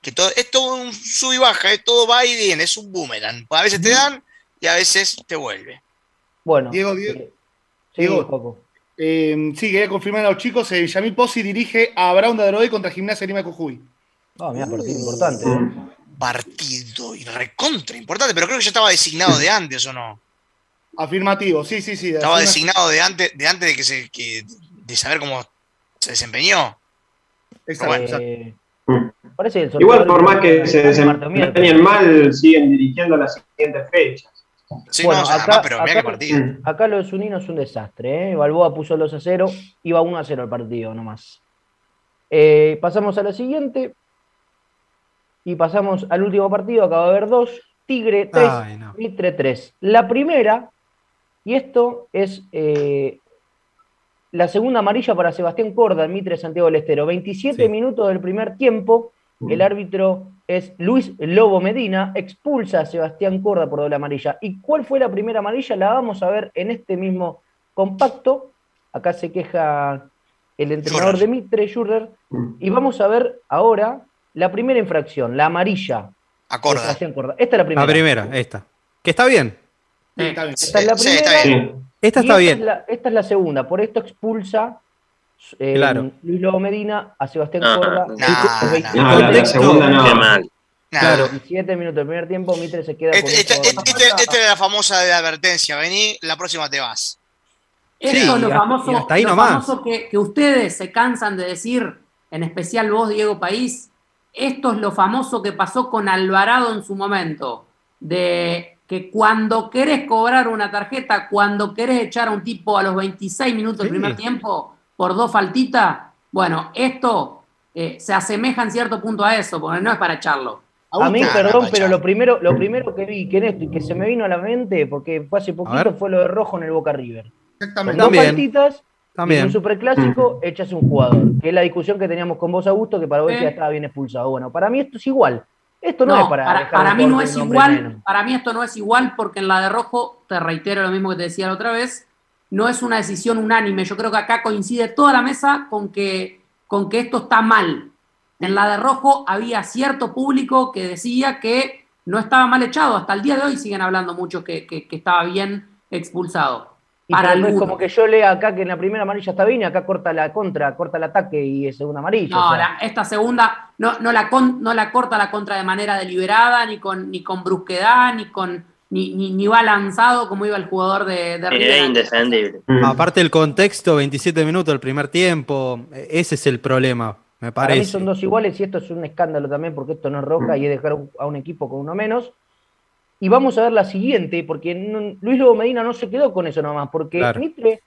que todo, es todo un sub y baja, es todo va y viene, es un boomerang. A veces te dan y a veces te vuelve. Bueno, Diego, Diego. eh, sí, Diego. Eh, sí, quería confirmar a los chicos. Eh, Yamil Pozzi dirige a Brown de Adrogué contra Gimnasia Lima de Jujuy. Ah, mira, partido importante. eh. Partido y recontra importante, pero creo que ya estaba designado de antes, ¿o no? Afirmativo, sí, sí, sí. Estaba designado de antes, de antes de que se, que- de saber cómo se desempeñó. Exacto, Bueno. exacto. Parece el Igual por más que se desempeñen mal, siguen dirigiendo las siguientes fechas. Sí, Bueno, no, o sea, acá- además, pero mira qué acá- partido. Acá lo de Zunino es un desastre. ¿eh? Balboa puso los a 0, iba 1 a 0 el partido nomás. Eh, pasamos a la siguiente. Y pasamos al último partido. Acaba de haber dos. Tigre 3, Ay, no. Mitre 3. La primera, y esto es eh, la segunda amarilla para Sebastián Corda en Mitre Santiago del Estero. 27 Sí. minutos del primer tiempo. El árbitro es Luis Lobo Medina, expulsa a Sebastián Corda por doble amarilla. ¿Y cuál fue la primera amarilla? La vamos a ver en este mismo compacto. Acá se queja el entrenador de Mitre, Schurrer. Y vamos a ver ahora la primera infracción, la amarilla. Acorda. Sebastián Corda. Esta es la primera. La primera, esta. Que está bien. Sí, está bien. Esta es la Sí, está primera. bien. Esta y está esta bien. Es la, esta es la segunda. Por esto expulsa eh, Claro. Luis Lobo Medina a Sebastián No, Corda. no, El- no, no. 27 No, la, la contexto- segunda no. Qué mal. Claro. 17 minutos del primer tiempo, Mitre se queda con Este- este- este- este- Esta era la famosa de advertencia. Vení, la próxima te vas. Esto Sí, es lo famoso, y hasta ahí lo famoso que, que ustedes se cansan de decir, en especial vos, Diego País, esto es lo famoso que pasó con Alvarado en su momento, de que cuando querés cobrar una tarjeta, cuando querés echar a un tipo a los 26 minutos del primer tiempo por dos faltitas, bueno, esto eh, se asemeja en cierto punto a eso, porque no es para echarlo. A mí, perdón, pero lo primero, lo primero que vi que, esto, que se me vino a la mente, porque fue hace poquito, fue lo de Rojo en el Boca River. Exactamente. Dos faltitas, También. en un superclásico, echas un jugador. Que es la discusión que teníamos con vos, Augusto, que para vos ya estaba bien expulsado. Bueno, para mí esto es igual. Esto no, es para. para, mí no es igual, menos. para mí esto no es igual porque en la de rojo, te reitero lo mismo que te decía la otra vez, no es una decisión unánime. Yo creo que acá coincide toda la mesa con que, con que esto está mal. En la de rojo había cierto público que decía que no estaba mal echado. Hasta el día de hoy siguen hablando muchos que, que- que estaba bien expulsado. Y Para no es como que yo lea acá que en la primera amarilla está bien y acá corta la contra, corta el ataque y es segunda amarilla. No, o sea. la- esta segunda no, no, la con- no la corta la contra de manera deliberada, ni con, ni con brusquedad, ni con ni, ni, ni va lanzado como iba el jugador de, de River. Era indefendible. Aparte el contexto, 27 minutos del primer tiempo, eh, ese es el problema, me Para mí parece. son dos iguales y esto es un escándalo también porque esto no es roja y es dejar a un equipo con uno menos. Y vamos a ver la siguiente, porque no- Luis Lobo Medina no se quedó con eso nomás, porque Claro. Mitre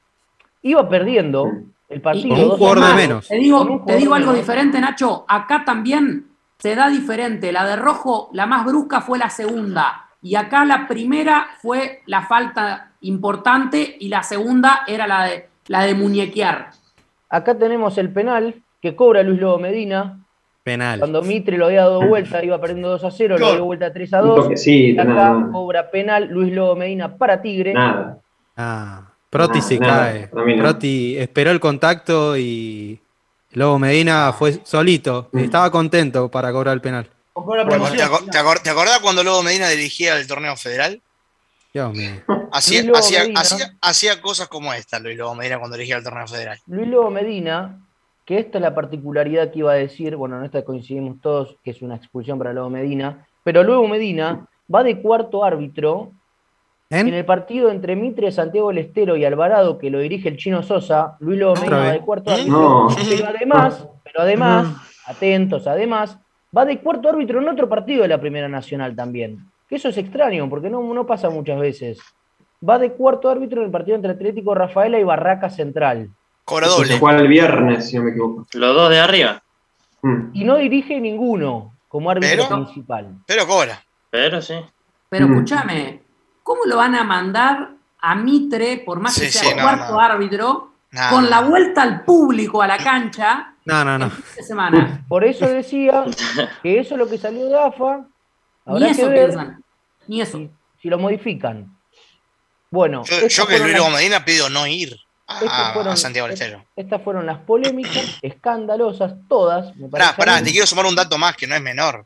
iba perdiendo el partido. Con un jugador de menos. Te digo, te digo algo menos. diferente, Nacho. Acá también se da diferente. La de rojo, la más brusca fue la segunda. Y acá la primera fue la falta importante y la segunda era la de, la de muñequear. Acá tenemos el penal que cobra Luis Lobo Medina. Penal. Cuando Mitre lo había dado vuelta, iba perdiendo 2 a 0, lo dio vuelta 3 a Un 2. toquecito, Y acá nada cobra penal Luis Lobo Medina para Tigre. Nada. Ah, Proti se nada, cae. no. Proti esperó el contacto y Lobo Medina fue solito. Mm. Estaba contento para cobrar el penal. ¿Te, acor- te acor- te acordás cuando Lobo Medina dirigía el torneo federal? Dios mío. Hacía, hacía, hacía- hacía cosas como esta, Luis Lobo Medina, cuando dirigía el torneo federal. Luis Lobo Medina, que esta es la particularidad que iba a decir, bueno, en esta coincidimos todos, que es una expulsión para Lobo Medina, pero Lobo Medina va de cuarto árbitro ¿En? en el partido entre Mitre, Santiago del Estero y Alvarado, que lo dirige el chino Sosa, Luis Lobo Otra Medina va de cuarto ¿Eh? árbitro, No. pero además, pero además, atentos, además, va de cuarto árbitro en otro partido de la Primera Nacional también. Que eso es extraño, porque no, no pasa muchas veces. Va de cuarto árbitro en el partido entre Atlético Rafaela y Barraca Central. Cobra doble. se juega el viernes, si no me equivoco. Los dos de arriba. Mm. y no dirige ninguno como árbitro Pero- principal. Pero cobra. Pero sí. Pero Mm. escúchame, ¿cómo lo van a mandar a Mitre, por más que sea sí, el no, cuarto no. árbitro, con no. la vuelta al público a la cancha No, no, no. de semana? Por eso decía que eso es lo que salió de AFA. Ni que eso ver piensan. Ni eso. si, si lo modifican. Bueno, Yo, yo que Luis Medina pido no ir a, estas fueron- a Santiago del Estero. Estas fueron las polémicas, escandalosas, todas. Me Pará, pará, te quiero sumar un dato más que no es menor.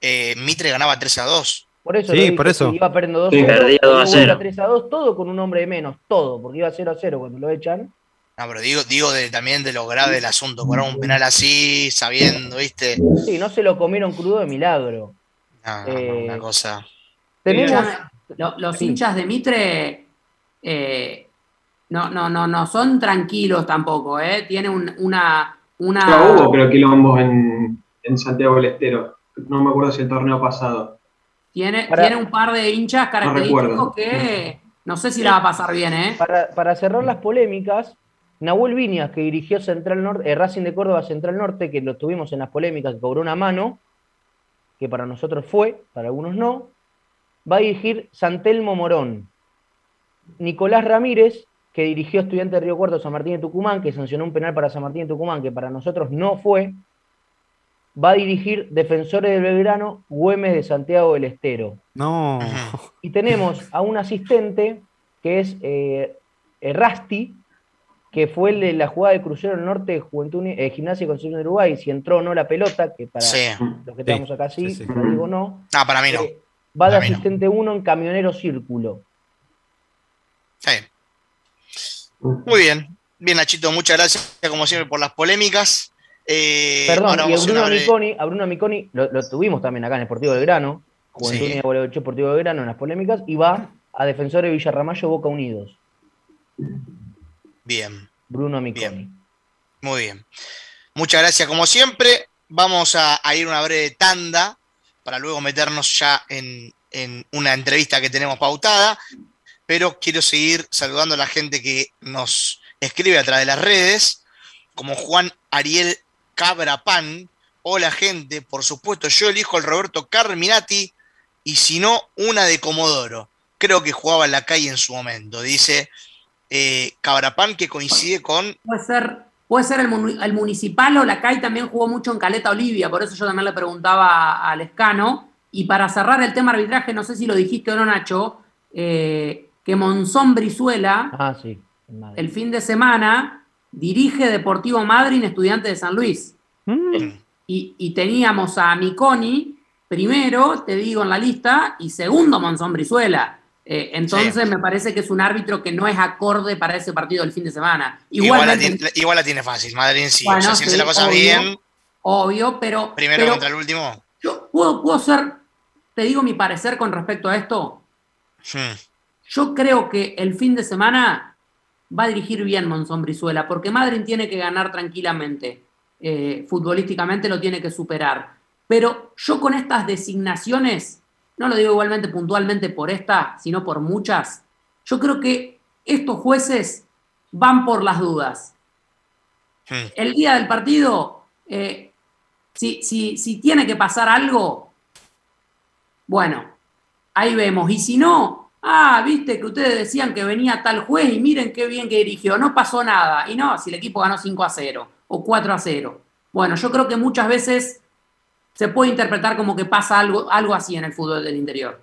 Eh, Mitre ganaba 3 a 2. Por eso Sí, por eso. Iba perdiendo 2 Sí. 0, Perdía 2 a 0. 3 a 2, todo con un hombre de menos, todo, porque iba 0 a 0 cuando lo echan. No, pero digo, digo de, también de lo grave del asunto. Cobrar un penal así, sabiendo, ¿viste? Sí, no se lo comieron crudo de milagro. No, no, Eh, una cosa. Tenemos. Los Sí. hinchas de Mitre eh, no, no, no, no son tranquilos tampoco, ¿eh? Tiene un- una, una Ya hubo, creo, quilombos en, en Santiago del Estero. No me acuerdo si el torneo pasado. tiene, Para- tiene un par de hinchas característicos recuerdo. que no sé si la va a pasar bien, ¿eh? Para, para cerrar las polémicas, Nahuel Viñas, que dirigió Central Norte, eh, Racing de Córdoba Central Norte, que lo tuvimos en las polémicas, que cobró una mano, que para nosotros fue, para algunos no, va a dirigir Santelmo Morón. Nicolás Ramírez, que dirigió Estudiante de Río Cuarto San Martín de Tucumán, que sancionó un penal para San Martín de Tucumán, que para nosotros no fue, va a dirigir Defensores del Belgrano, Güemes de Santiago del Estero. No. Y tenemos a un asistente que es eh, Rasti, que fue el de la jugada de Crucero del Norte de Juventud eh, Gimnasia y Concepción de Uruguay, si entró o no la pelota, que para Sí. los que estamos acá sí, sí, sí. para digo no, No, para mí no. eh, va de Para no. asistente 1 en Camionero Círculo. Sí. Muy bien. Bien, Nachito, muchas gracias, como siempre, por las polémicas. Eh, Perdón, y a Bruno Miconi, a Bruno Miconi lo, lo tuvimos también acá en el Sportivo Belgrano, Juventud Sí. Unida Sportivo Belgrano en las polémicas, y va a Defensores de Villarramayo Boca Unidos. Bien, Bruno Miconi. Bien. muy bien. Muchas gracias, como siempre. Vamos a, a ir a una breve tanda para luego meternos ya en en una entrevista que tenemos pautada, pero quiero seguir saludando a la gente que nos escribe a través de las redes, como Juan Ariel Cabrapan. Hola gente, por supuesto, yo elijo el Roberto Carminati y si no, una de Comodoro. Creo que jugaba en la calle en su momento, dice eh, Cabrapan, que coincide con... Puede ser, puede ser el, municipal o la calle también jugó mucho en Caleta Olivia, por eso yo también le preguntaba al Escano. Y para cerrar el tema arbitraje, no sé si lo dijiste o no, Nacho, eh, que Monzón Brizuela, ah, el fin de semana, dirige Deportivo Madryn, estudiante de San Luis. Mm. Y, teníamos a Miconi, primero, te digo en la lista, y segundo Monzón Brizuela. Eh, entonces me parece que es un árbitro que no es acorde para ese partido del fin de semana. Igual, la, tiene, fácil, Madrid sí. o sea, si hace la cosa bien. Obvio, pero. Primero contra el último. Yo puedo, puedo ser. Te digo mi parecer con respecto a esto. Hmm. Yo creo que el fin de semana va a dirigir bien Monzón Brizuela, porque Madrid tiene que ganar tranquilamente. Eh, futbolísticamente lo tiene que superar. Pero yo con estas designaciones, no lo digo igualmente puntualmente por esta, sino por muchas, yo creo que estos jueces van por las dudas. El día del partido, eh, si, si tiene que pasar algo, bueno, ahí vemos. Y si no, ah, viste que ustedes decían que venía tal juez y miren qué bien que dirigió, no pasó nada. Y no, si el equipo ganó 5 a 0 o 4 a 0. Bueno, yo creo que muchas veces se puede interpretar como que pasa algo, algo así en el fútbol del interior.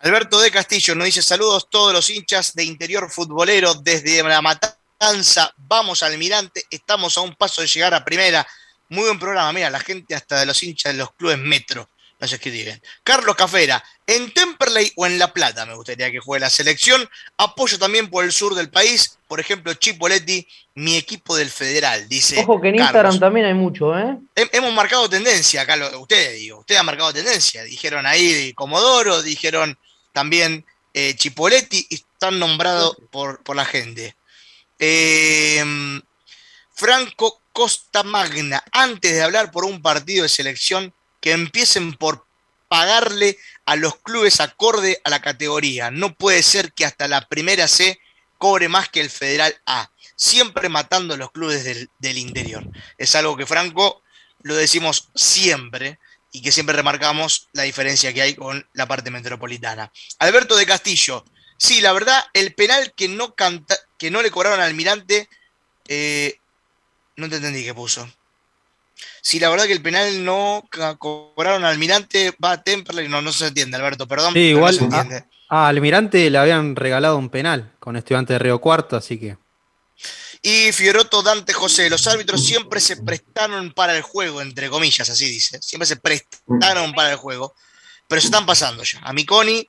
Alberto de Castillo nos dice saludos todos los hinchas de interior futbolero desde la matanza. Vamos al Almirante, estamos a un paso de llegar a primera. Muy buen programa, mira, la gente hasta de los hinchas de los clubes metro nos escriben. Carlos Cafera, en Temperley o en La Plata me gustaría que juegue la selección. Apoyo también por el sur del país, por ejemplo, Chipoletti, mi equipo del Federal, dice. Ojo que en Instagram también hay mucho, ¿eh? Hemos marcado tendencia, Carlos, ustedes digo, ustedes han marcado tendencia. Dijeron ahí Comodoro, dijeron también eh, Chipoletti y están nombrados por, por la gente. Em, Franco Costa Magna, antes de hablar por un partido de selección, que empiecen por pagarle a los clubes acorde a la categoría. No puede ser que hasta la primera C cobre más que el Federal A, siempre matando a los clubes del, interior. Es algo que Franco lo decimos siempre y que siempre remarcamos la diferencia que hay con la parte metropolitana. Alberto de Castillo, sí, la verdad, el penal que no, canta, que no le cobraron al Almirante, eh, no te entendí qué puso si la verdad que el penal no cobraron al Almirante, va a Temperley, no, no se entiende, Alberto, perdón. Sí, igual a, Almirante le habían regalado un penal con estudiante de Río Cuarto, así que. Y Fioroto Dante José, los árbitros siempre se prestaron para el juego, entre comillas, así dice. Siempre se prestaron para el juego, pero se están pasando ya. A Miconi,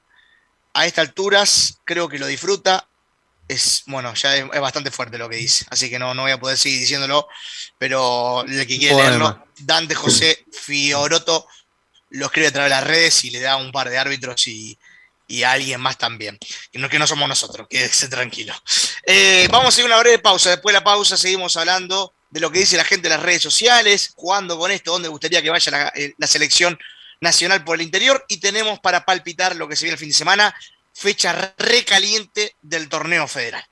a estas alturas, creo que lo disfruta es, bueno, ya es, bastante fuerte lo que dice, así que no, no voy a poder seguir diciéndolo, pero el que quiere leerlo, Dante José Fioroto lo escribe a través de las redes y le da un par de árbitros y, a alguien más también, que no, que no somos nosotros, quédese tranquilo. Eh, vamos a hacer una breve pausa, después de la pausa seguimos hablando de lo que dice la gente en las redes sociales, jugando con esto, dónde gustaría que vaya la, eh, la selección nacional por el interior y tenemos para palpitar lo que se viene el fin de semana fecha recaliente del torneo federal.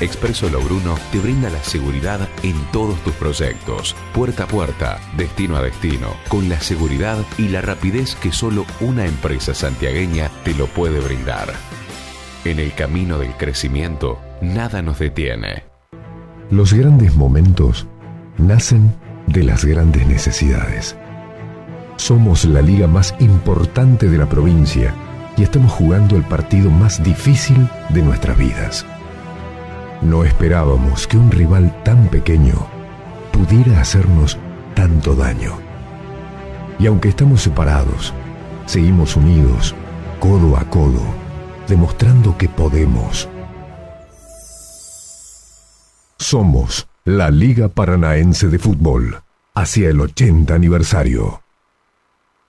Expreso Logruno te brinda la seguridad en todos tus proyectos, puerta a puerta, destino a destino, con la seguridad y la rapidez que solo una empresa santiagueña te lo puede brindar. En el camino del crecimiento, nada nos detiene. Los grandes momentos nacen de las grandes necesidades. Somos la liga más importante de la provincia y estamos jugando el partido más difícil de nuestras vidas. No esperábamos que un rival tan pequeño pudiera hacernos tanto daño. Y aunque estamos separados, seguimos unidos, codo a codo, demostrando que podemos. Somos la Liga Paranaense de Fútbol, hacia el 80 aniversario.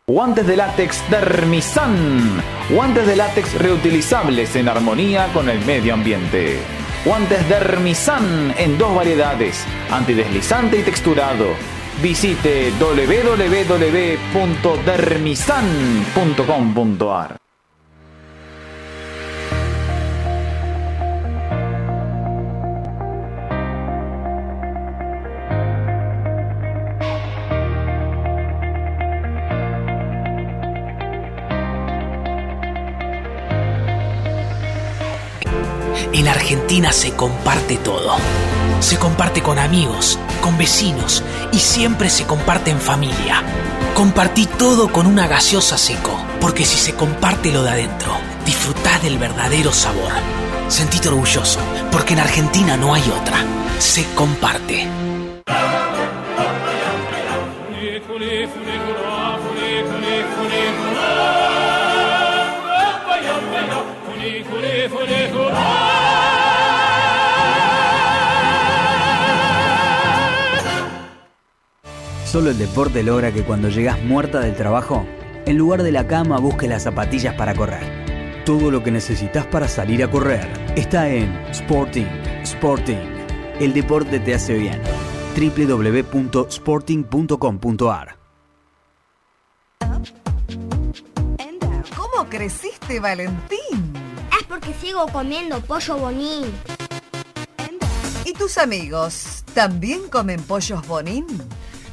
Guantes de látex Dermisan. Guantes de látex reutilizables en armonía con el medio ambiente. Guantes Dermisan en dos variedades, antideslizante y texturado. visite www.dermisan.com.ar. En Argentina se comparte todo. Se comparte con amigos, con vecinos y siempre se comparte en familia. Compartí todo con una gaseosa seco, porque si se comparte lo de adentro, disfrutá del verdadero sabor. Sentite orgulloso, porque en Argentina no hay otra. Se comparte. Solo el deporte logra que cuando llegas muerta del trabajo, en lugar de la cama busques las zapatillas para correr. Todo lo que necesitas para salir a correr está en Sporting. Sporting. El deporte te hace bien. www.sporting.com.ar ¿Cómo creciste, Valentín? Es porque sigo comiendo pollo bonín. ¿Y tus amigos también comen pollos bonín?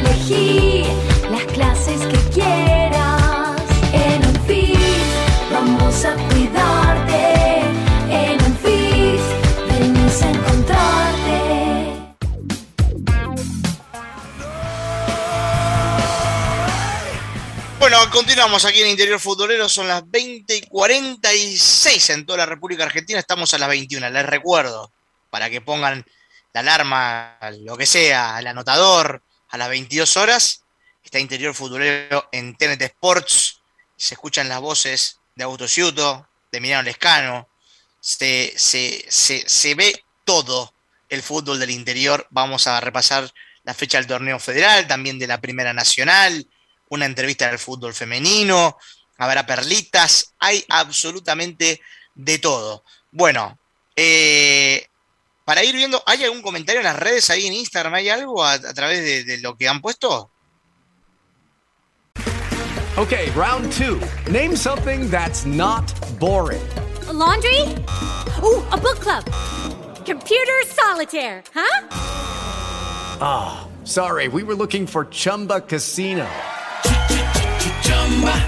Elegí las clases que quieras. En un vamos a cuidarte. En un venimos a encontrarte. Bueno, continuamos aquí en Interior Futbolero, son las 20 y 46 en toda la República Argentina, estamos a las 21, les recuerdo, para que pongan la alarma, lo que sea, el anotador, a las 22 horas. Está Interior Futbolero en TNT Sports. Se escuchan las voces de Augusto Ciuto, de Emiliano Lescano. Se, se, ve todo el fútbol del interior. Vamos a repasar la fecha del torneo federal, también de la Primera Nacional, una entrevista del fútbol femenino, habrá perlitas, hay absolutamente de todo. Bueno, eh, para ir viendo, ¿hay algún comentario en las redes ahí en Instagram? ¿Hay algo a, a través de, de lo que han puesto? Okay, round two. Name something that's not boring. A laundry? Ooh, a book club. Computer solitaire, huh? Ah, oh, sorry, we were looking for Chumba Casino.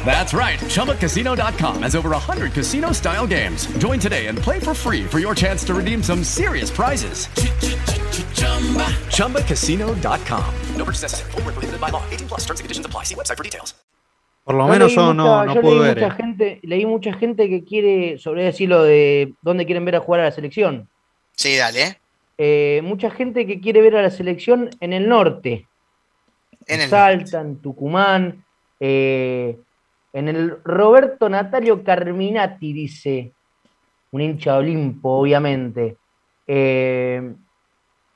That's right. ChumbaCasino.com has over 100 casino style games. Join today and play for free for your chance to redeem some serious prizes. ChumbaCasino.com. No purchase necessary. Forward, prohibited by law. 18 plus terms and conditions apply. See website for details. Por lo menos yo, no, no puedo leí ver. Mucha gente, leí mucha gente que quiere, sobre decirlo, de dónde quieren ver a jugar a la selección. Sí, dale. Eh, mucha gente que quiere ver a la selección en el norte. En el Salta, en Tucumán. Eh, en el Roberto Natalio Carminati, dice, un hincha Olimpo, obviamente. Eh,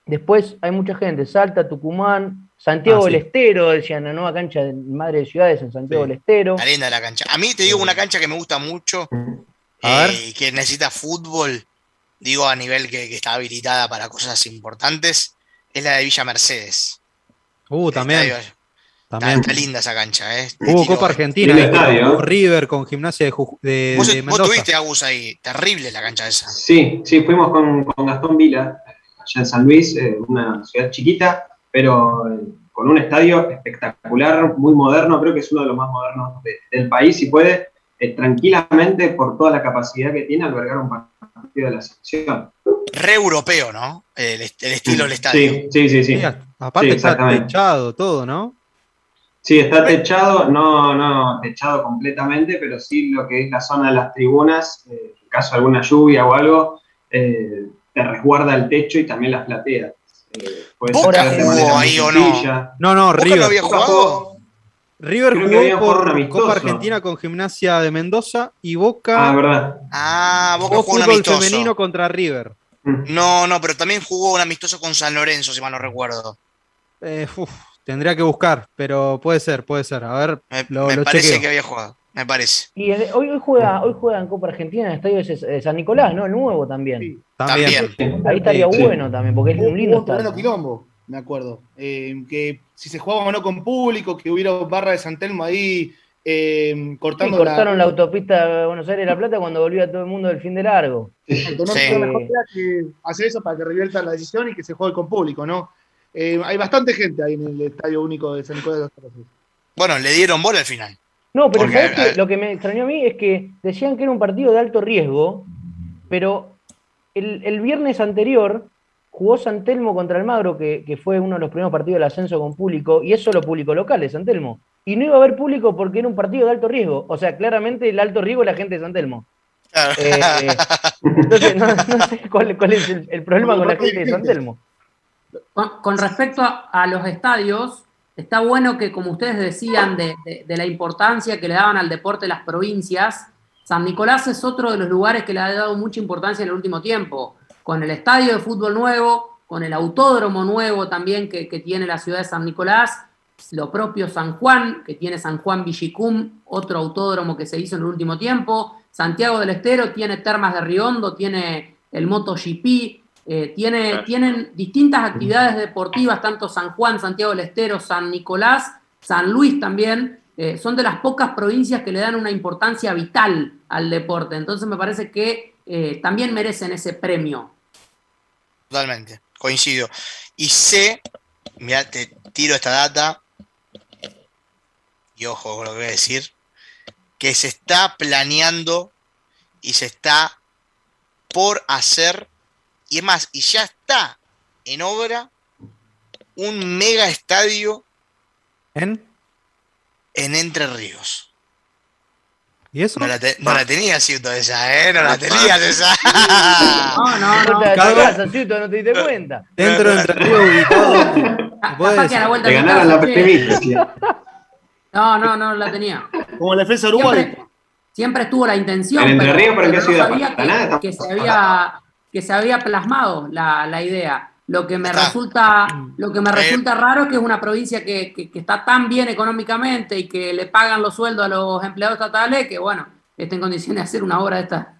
después hay mucha gente, Salta, Tucumán, Santiago Ah, sí. del Estero, decían, la nueva cancha de Madre de Ciudades en Santiago del Estero. La linda la cancha. A mí te digo una cancha que me gusta mucho, eh, que necesita fútbol, digo a nivel que, que está habilitada para cosas importantes, es la de Villa Mercedes. Uh, también. Estadio- también. está linda esa cancha, ¿eh? Hubo Copa Argentina, eh, estadio, con River con gimnasia de, Juju- de, Vos, de vos Mendoza. tuviste Agus ahí, terrible la cancha esa. Sí, sí, fuimos con, con Gastón Vila, allá en San Luis, eh, una ciudad chiquita, pero eh, con un estadio espectacular, muy moderno, creo que es uno de los más modernos de- del país y puede eh, tranquilamente, por toda la capacidad que tiene, albergar un partido de la selección. Re europeo, ¿no? El, est- el estilo del estadio. Sí, sí, sí. sí. Sí, aparte Sí, está techado todo, ¿no? Sí, está techado, no, no techado completamente, pero sí lo que es la zona de las tribunas, eh, en caso de alguna lluvia o algo, eh, te resguarda el techo y también las plateas. Eh, ¿Boca jugó ahí o no? No, no, ¿Boca River. no había jugado? River jugó por. Copa Argentina con Gimnasia de Mendoza y Boca Ah, verdad. Ah, Boca jugó jugó un fútbol amistoso. femenino contra River. No, no, pero también jugó un amistoso con San Lorenzo, si mal no recuerdo. Eh, uf, tendría que buscar, pero puede ser, puede ser. A ver, Me, lo, me lo parece chequeo. que había jugado. Me parece. Y el- hoy, hoy juega, hoy juega en Copa Argentina en el estadio de de San Nicolás, ¿no? El nuevo también. También. Ahí estaría Sí. bueno también, porque es un lindo Hubo un terreno estadio. quilombo, me acuerdo. Eh, que si se jugaba o no con público, que hubiera barra de San Telmo ahí eh, Sí, cortando cortaron la autopista de Buenos Aires La Plata cuando volvía todo el mundo del fin de largo. Exacto, no Sí. mejor era que hacer eso para que revierta la decisión y que se juegue con público, ¿no? Eh, hay bastante gente ahí en el Estadio Único de San Nicolás de los Torres. Bueno, le dieron bola al final. No, pero Porque, eh, lo que me extrañó a mí es que decían que era un partido de alto riesgo, pero el, el viernes anterior jugó San Telmo contra Almagro, que, que fue uno de los primeros partidos del ascenso con público, y es solo público local de San Telmo. Y no iba a haber público porque era un partido de alto riesgo. O sea, claramente el alto riesgo es la gente de San Telmo. Eh, entonces, no, no sé cuál, cuál es el, el problema con la gente de San Telmo. Con, respecto a, los estadios, está bueno que, como ustedes decían, de, la importancia que le daban al deporte las provincias, San Nicolás es otro de los lugares que le ha dado mucha importancia en el último tiempo. Con el estadio de fútbol nuevo, con el autódromo nuevo también que, que tiene la ciudad de San Nicolás, lo propio San Juan, que tiene San Juan Villicum, otro autódromo que se hizo en el último tiempo. Santiago del Estero tiene Termas de Riondo, tiene el MotoGP, eh, tiene, tienen distintas actividades deportivas, tanto San Juan, Santiago del Estero, San Nicolás, San Luis también. eh, son de las pocas provincias que le dan una importancia vital al deporte. Entonces me parece que eh, también merecen ese premio. Totalmente, coincido. Y sé, mira, te tiro esta data, y ojo con lo que voy a decir, que se está planeando y se está por hacer, y es más, y ya está en obra, un mega estadio ¿En? en Entre Ríos. ¿Y eso? No la, te- no la tenías, Ciuto, esa, ¿eh? No la tenías esa. No, no, no. Cada- casa, Ciuto, no te diste cuenta. Dentro de Entre Ríos ubicado. Capaz que a la vuelta Te ganaron la primicia. No, no, no la tenía. Como la defensa de Uruguay. Siempre, siempre estuvo la intención, ¿En Entre Ríos, pero en qué no ciudad? sabía que, que se había, que se había plasmado la, la idea. Lo que me Está. resulta, lo que me Eh. resulta raro es que es una provincia que, que- que está tan bien económicamente y que le pagan los sueldos a los empleados estatales que bueno, está en condiciones de hacer una obra de esta,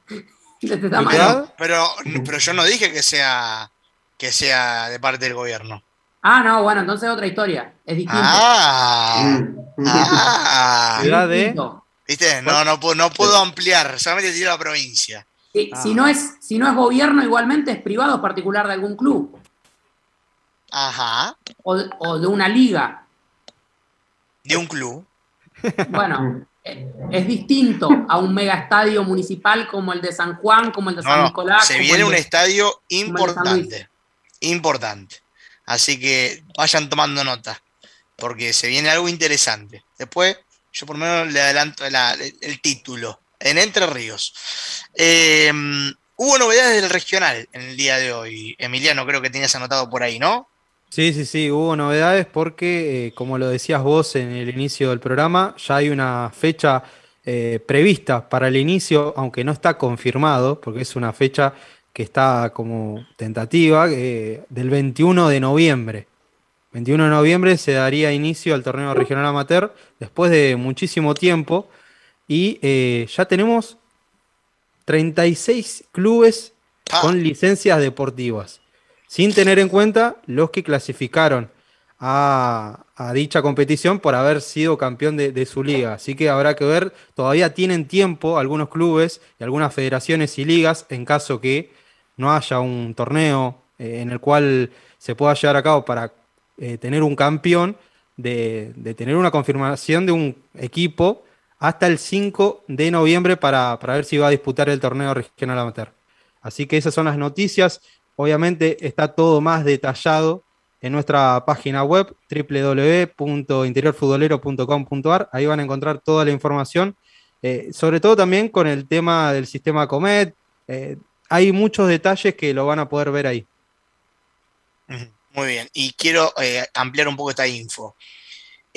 de este tamaño. Pero, pero yo no dije que sea, que sea de parte del gobierno. Ah, no, bueno, entonces otra historia. Es distinto. Ah, Mm. ah. Distinto. ¿Viste? No, no, puedo, no puedo ampliar, solamente tiro la provincia. Si, Ah. si no es, si no es gobierno, igualmente es privado, particular de algún club Ajá. o de, o de una liga. De un club. Bueno, eh, es distinto a un mega estadio municipal como el de San Juan, como el de No, San Nicolás. se viene un de- estadio importante. Importante. Así que vayan tomando nota. Porque se viene algo interesante. Después, yo por lo menos le adelanto la- el, el título. En Entre Ríos. Eh, hubo novedades del regional en el día de hoy. Emiliano, creo que tenías anotado por ahí, ¿no? Sí, sí, sí, hubo novedades porque, eh, como lo decías vos en el inicio del programa, ya hay una fecha eh, prevista para el inicio, aunque no está confirmado, porque es una fecha que está como tentativa, eh, del 21 de noviembre. 21 de noviembre se daría inicio al torneo regional amateur después de muchísimo tiempo y eh, ya tenemos 36 clubes con licencias deportivas, sin tener en cuenta los que clasificaron a, a dicha competición por haber sido campeón de, de su liga. Así que habrá que ver, todavía tienen tiempo algunos clubes y algunas federaciones y ligas en caso que no haya un torneo eh, en el cual se pueda llevar a cabo para eh, tener un campeón, de, de tener una confirmación de un equipo hasta el 5 de noviembre para, para ver si va a disputar el torneo regional amateur. Así que esas son las noticias. Obviamente está todo más detallado en nuestra página web www.interiorfutbolero.com.ar. Ahí van a encontrar toda la información, eh, sobre todo también con el tema del sistema Comet. Eh, hay muchos detalles que lo van a poder ver ahí. Muy bien, y quiero eh, ampliar un poco esta info.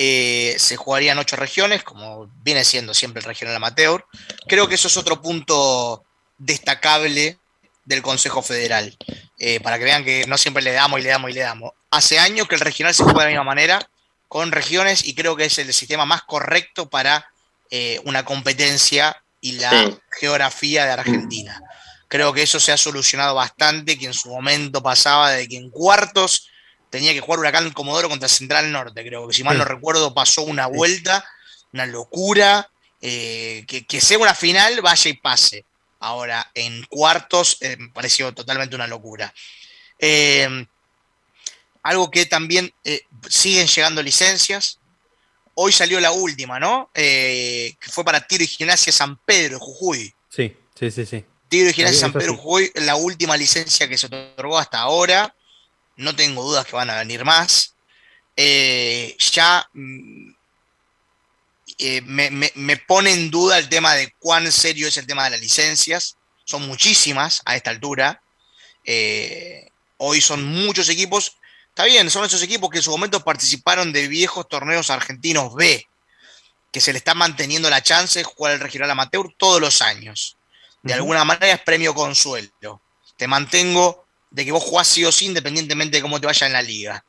Eh, se jugarían ocho regiones, como viene siendo siempre el regional amateur. Creo que eso es otro punto destacable del Consejo Federal, eh, para que vean que no siempre le damos y le damos y le damos. Hace años que el regional se juega de la misma manera, con regiones, y creo que es el sistema más correcto para una competencia y la geografía de Argentina. Creo que eso se ha solucionado bastante, que en su momento pasaba de que en cuartos tenía que jugar Huracán Comodoro contra Central Norte, creo que si mal no recuerdo pasó una vuelta, una locura, eh, que, sea una final, vaya y pase. Ahora, en cuartos eh, me pareció totalmente una locura. Eh, algo que también siguen llegando licencias. Hoy salió la última, ¿no? que fue para Tiro y Gimnasia San Pedro, Jujuy. Sí, sí, sí, sí. Tiro y Gimnasia San Pedro, Jujuy, la última licencia que se otorgó hasta ahora no tengo dudas que van a venir más. Eh, ya mm, eh, me, pone en duda el tema de cuán serio es el tema de las licencias. Son muchísimas a esta altura. Eh, hoy son muchos equipos. Está bien, son esos equipos que en su momento participaron de viejos torneos argentinos B, que se le está manteniendo la chance de jugar el regional amateur todos los años. De alguna manera es premio consuelo. Te mantengo de que vos jugás sí o sí independientemente de cómo te vaya en la liga.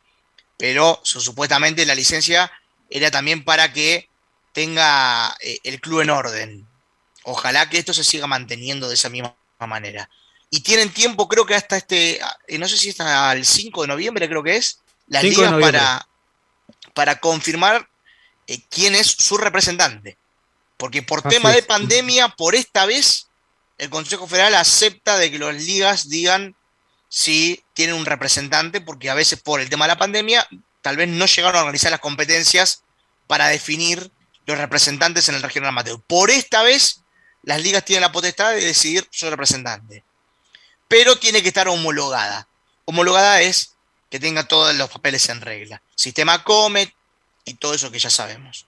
Pero supuestamente la licencia era también para que tenga eh, el club en orden. Ojalá que esto se siga manteniendo de esa misma manera. Y tienen tiempo, creo que hasta este, eh, no sé si hasta el 5 de noviembre, creo que es, las ligas para, para confirmar eh, quién es su representante. Porque por tema de pandemia, por esta vez, el Consejo Federal acepta de que las ligas digan si tienen un representante, porque a veces por el tema de la pandemia, tal vez no llegaron a organizar las competencias para definir los representantes en el regional amateur. Por esta vez, las ligas tienen la potestad de decidir su representante. Pero tiene que estar homologada. Homologada es que tenga todos los papeles en regla. Sistema Comet y todo eso que ya sabemos.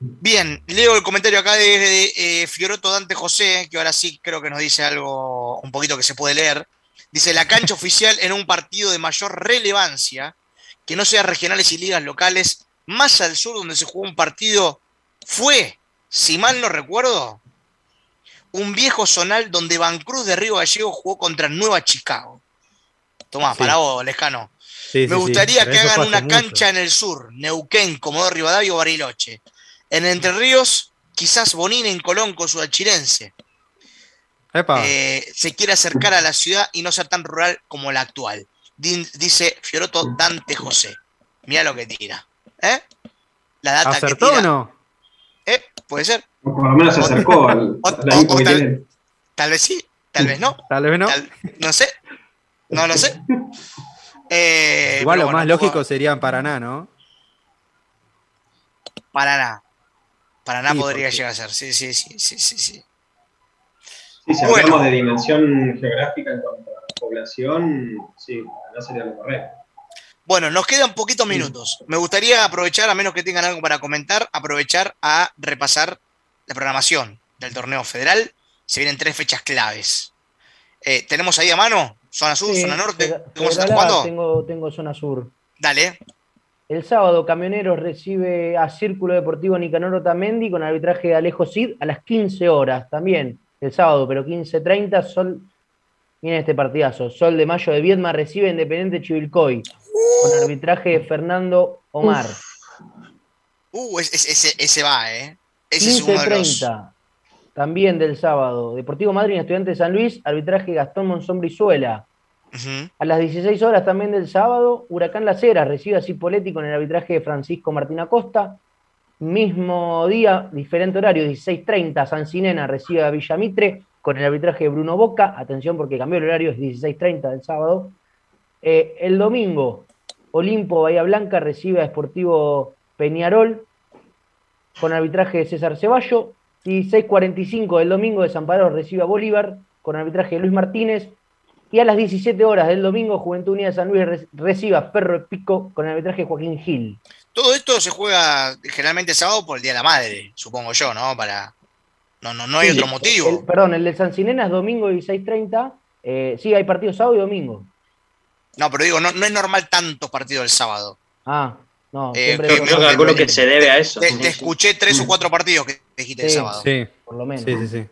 Bien, leo el comentario acá de, eh, Fioroto Dante José, que ahora sí creo que nos dice algo un poquito que se puede leer. Dice, la cancha oficial en un partido de mayor relevancia, que no sea regionales y ligas locales, más al sur donde se jugó un partido, fue, si mal no recuerdo, un viejo zonal donde Van Cruz de Río Gallego jugó contra Nueva Chicago. Tomás, para vos, lejano. Me gustaría que hagan una cancha en el sur, Neuquén, Comodoro Rivadavia o Bariloche. En Entre Ríos, quizás Bonín en Colón con su alchirense. Eh, se quiere acercar a la ciudad y no ser tan rural como la actual. dice Fioroto Dante José. Mira lo que tira. ¿Eh? La data ¿Acertó o no? ¿Eh? Puede ser. por lo menos se acercó al, tal, vez sí, tal vez no. Tal vez no. no sé. No lo sé. Eh, Igual lo más lógico sería en Paraná, ¿no? Paraná. Paraná podría llegar a ser. Sí, sí, sí, sí, sí. sí. Sí, si hablamos de dimensión geográfica en cuanto a población, sí, no sería lo correcto. Bueno, nos quedan poquitos minutos. Me gustaría aprovechar, a menos que tengan algo para comentar, aprovechar a repasar la programación del torneo federal. Se vienen tres fechas claves. Eh, ¿Tenemos ahí a mano? ¿Zona sur, zona norte? ¿Cómo se está jugando? Tengo, tengo zona sur. Dale. El sábado, Camioneros recibe a Círculo Deportivo Nicanor Otamendi con arbitraje de Alejo Cid a las 15 horas también el sábado, pero 15.30, Sol, miren este partidazo, Sol de Mayo de Viedma recibe Independiente Chivilcoy, con arbitraje de Fernando Omar. Uh, ese, ese, va, ¿eh? Ese 15.30, también del sábado, Deportivo Madrid, Estudiante de San Luis, arbitraje Gastón Monzón Brizuela. A las 16 horas también del sábado, Huracán Las Heras recibe a Cipoletti con el arbitraje de Francisco Martín Acosta. Mismo día, diferente horario, 16.30, San Sinena recibe a Villamitre con el arbitraje de Bruno Boca. Atención porque cambió el horario, es 16.30 del sábado. Eh, el domingo, Olimpo Bahía Blanca recibe a Esportivo Peñarol con arbitraje de César Ceballo. 16.45 del domingo de San Pablo recibe a Bolívar con arbitraje de Luis Martínez. Y a las 17 horas del domingo, Juventud Unida de San Luis recibe a Perro Pico con arbitraje de Joaquín Gil. Todo esto se juega generalmente sábado por el Día de la Madre, supongo yo, ¿no? Para No, no, no hay otro motivo. perdón, el de San Sinena es domingo 16.30. Eh, sí, hay partido sábado y domingo. No, pero digo, no, no es normal tantos partidos el sábado. Ah, no. Eh, siempre que- con- Yo calculo que se debe a eso. Te, te escuché tres o cuatro partidos que dijiste el sábado. Sí, por lo menos. sí, sí, sí.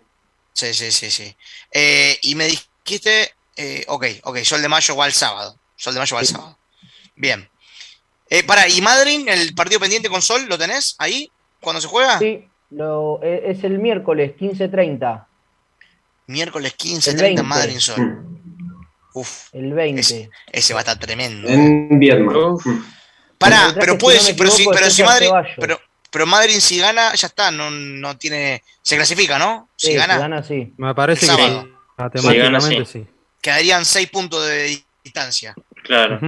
Sí, sí, sí, sí. Eh, y me dijiste, eh, ok, ok, Sol de Mayo va el sábado. Sol de Mayo va el sábado. Bien. Eh, para, ¿y Madrid, el partido pendiente con Sol, lo tenés ahí? ¿Cuándo se juega? Sí, lo, e- es el miércoles 15.30. Miércoles 15, El 30 20. Madrid Sol. Uf, El 20. ese va a estar tremendo. En Viedma. Pará, pero puede, si no pero si, pero si Madrid, pero, pero Madrid si gana, ya está, no, no tiene, se clasifica, ¿no? Si Sí, si gana, gana, sí. Me parece que sábado. sí. matemáticamente Sí, sí. quedarían seis puntos de distancia. Claro.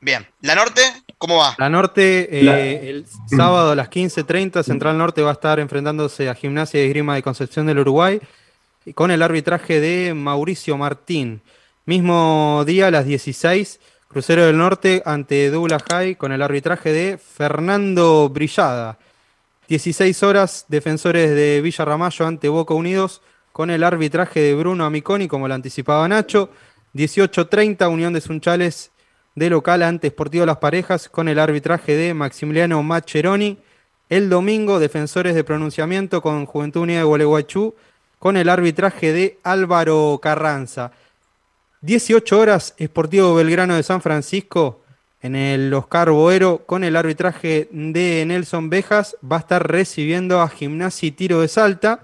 Bien, ¿la norte cómo va? La Norte, eh, La- el sábado a las 15.30, Central Norte va a estar enfrentándose a Gimnasia y Esgrima de Concepción del Uruguay con el arbitraje de Mauricio Martín. Mismo día a las 16, Crucero del Norte ante Douglas High con el arbitraje de Fernando Brillada. 16 horas, Defensores de Villa Ramallo ante Boca Unidos con el arbitraje de Bruno Amiconi, como lo anticipaba Nacho. 18.30, Unión de Sunchales de local ante Sportivo Las Parejas con el arbitraje de Maximiliano Macheroni. El domingo, Defensores de Pronunciamiento con Juventud Unida de Gualeguaychú con el arbitraje de Álvaro Carranza. 18 horas, Sportivo Belgrano de San Francisco en el Oscar Boero con el arbitraje de Nelson Bejas. Va a estar recibiendo a Gimnasia y Tiro de Salta.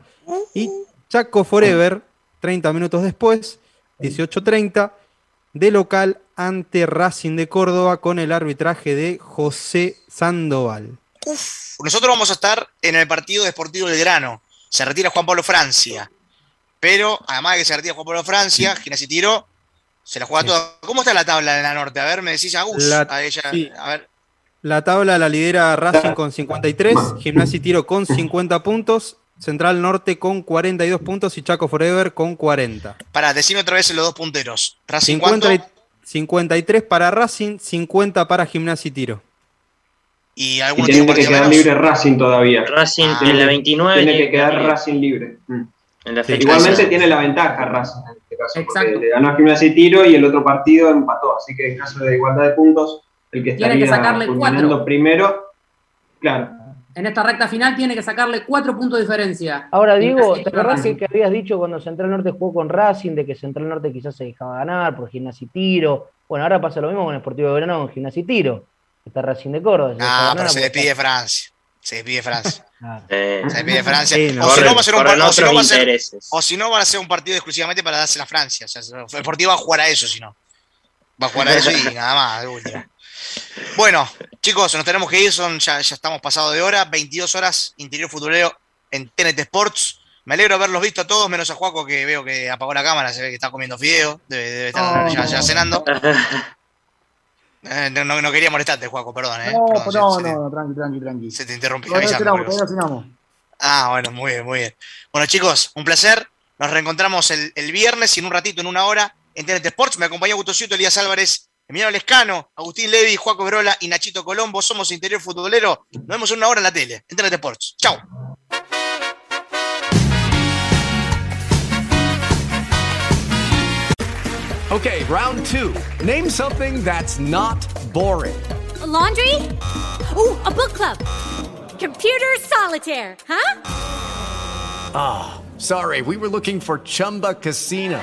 Y Chaco Forever, 30 minutos después, 18.30, de local ante Racing de Córdoba con el arbitraje de José Sandoval. Uf, nosotros vamos a estar en el partido de Sportivo Belgrano. Se retira Juan Pablo Francia. Pero, además de que se retira Juan Pablo Francia, Gimnasia y Tiro se la juega toda. ¿Cómo está la tabla en la norte? A ver, me decís Agus. La- a ella, sí. a ver. La tabla la lidera Racing con 53, Gimnasia y Tiro con 50 puntos, Central Norte con 42 puntos y Chaco Forever con 40. Pará, decime otra vez los dos punteros. Racing 50 cuánto? y- 53 para Racing, 50 para Gimnasia y Tiro. Y tiene que quedar menos. libre Racing todavía. Racing Ah. en la 29. Tiene que quedar libre. Racing libre. Mm. En la Sí, fecha Igualmente tiene la ventaja Racing en este caso. Exacto. Le ganó a Gimnasia y Tiro y el otro partido empató. Así que en caso de igualdad de puntos, el que Tiene que estaría sacarle culminando cuatro. primero, claro. En esta recta final tiene que sacarle cuatro puntos de diferencia. Ahora, y ¿te acordás que, que habías dicho cuando Central Norte jugó con Racing de que Central Norte quizás se dejaba ganar por Gimnasia y Tiro? Bueno, ahora pasa lo mismo con Sportivo de Verano con Gimnasia y Tiro. Está Racing de Córdoba. Ah, pero se porque despide Francia. Se despide Francia. Ah, Eh, Se despide Francia. Sí, no. o, si no, va a ser un corren par- o si no otros va a ser- intereses. o si no, van a ser un partido exclusivamente para dársela a Francia. O sea, el Deportivo va a jugar a eso, si no. Va a jugar a eso y nada más, de última. Bueno, chicos, nos tenemos que ir, son, ya, ya estamos pasados de hora, 22 horas, interior futbolero en TNT Sports. Me alegro de haberlos visto a todos, menos a Juaco, que veo que apagó la cámara, se ve que está comiendo fideo, debe, debe estar Oh. ya, ya cenando. Eh, no, quería molestarte, Juaco, perdón, eh. No, Perdón, no, se- no, se te- no, tranqui, tranqui, tranqui. se te cenamos, cenamos. Ah, bueno, muy bien, muy bien. Bueno, chicos, un placer. Nos reencontramos el, el viernes y en un ratito, en una hora, en TNT Sports. Me acompañó Augusto Ciuto, Elías Álvarez, Emiliano Lescano, Agustín Levi, Juaco Verola y Nachito Colombo. Somos Interior Futbolero. Nos vemos en una hora en la tele, en TNT Sports. Chao. Okay, round two. Name something that's not boring. A laundry? Ooh, a book club. Computer solitaire, huh? Ah, sorry, we were looking for Chumba Casino.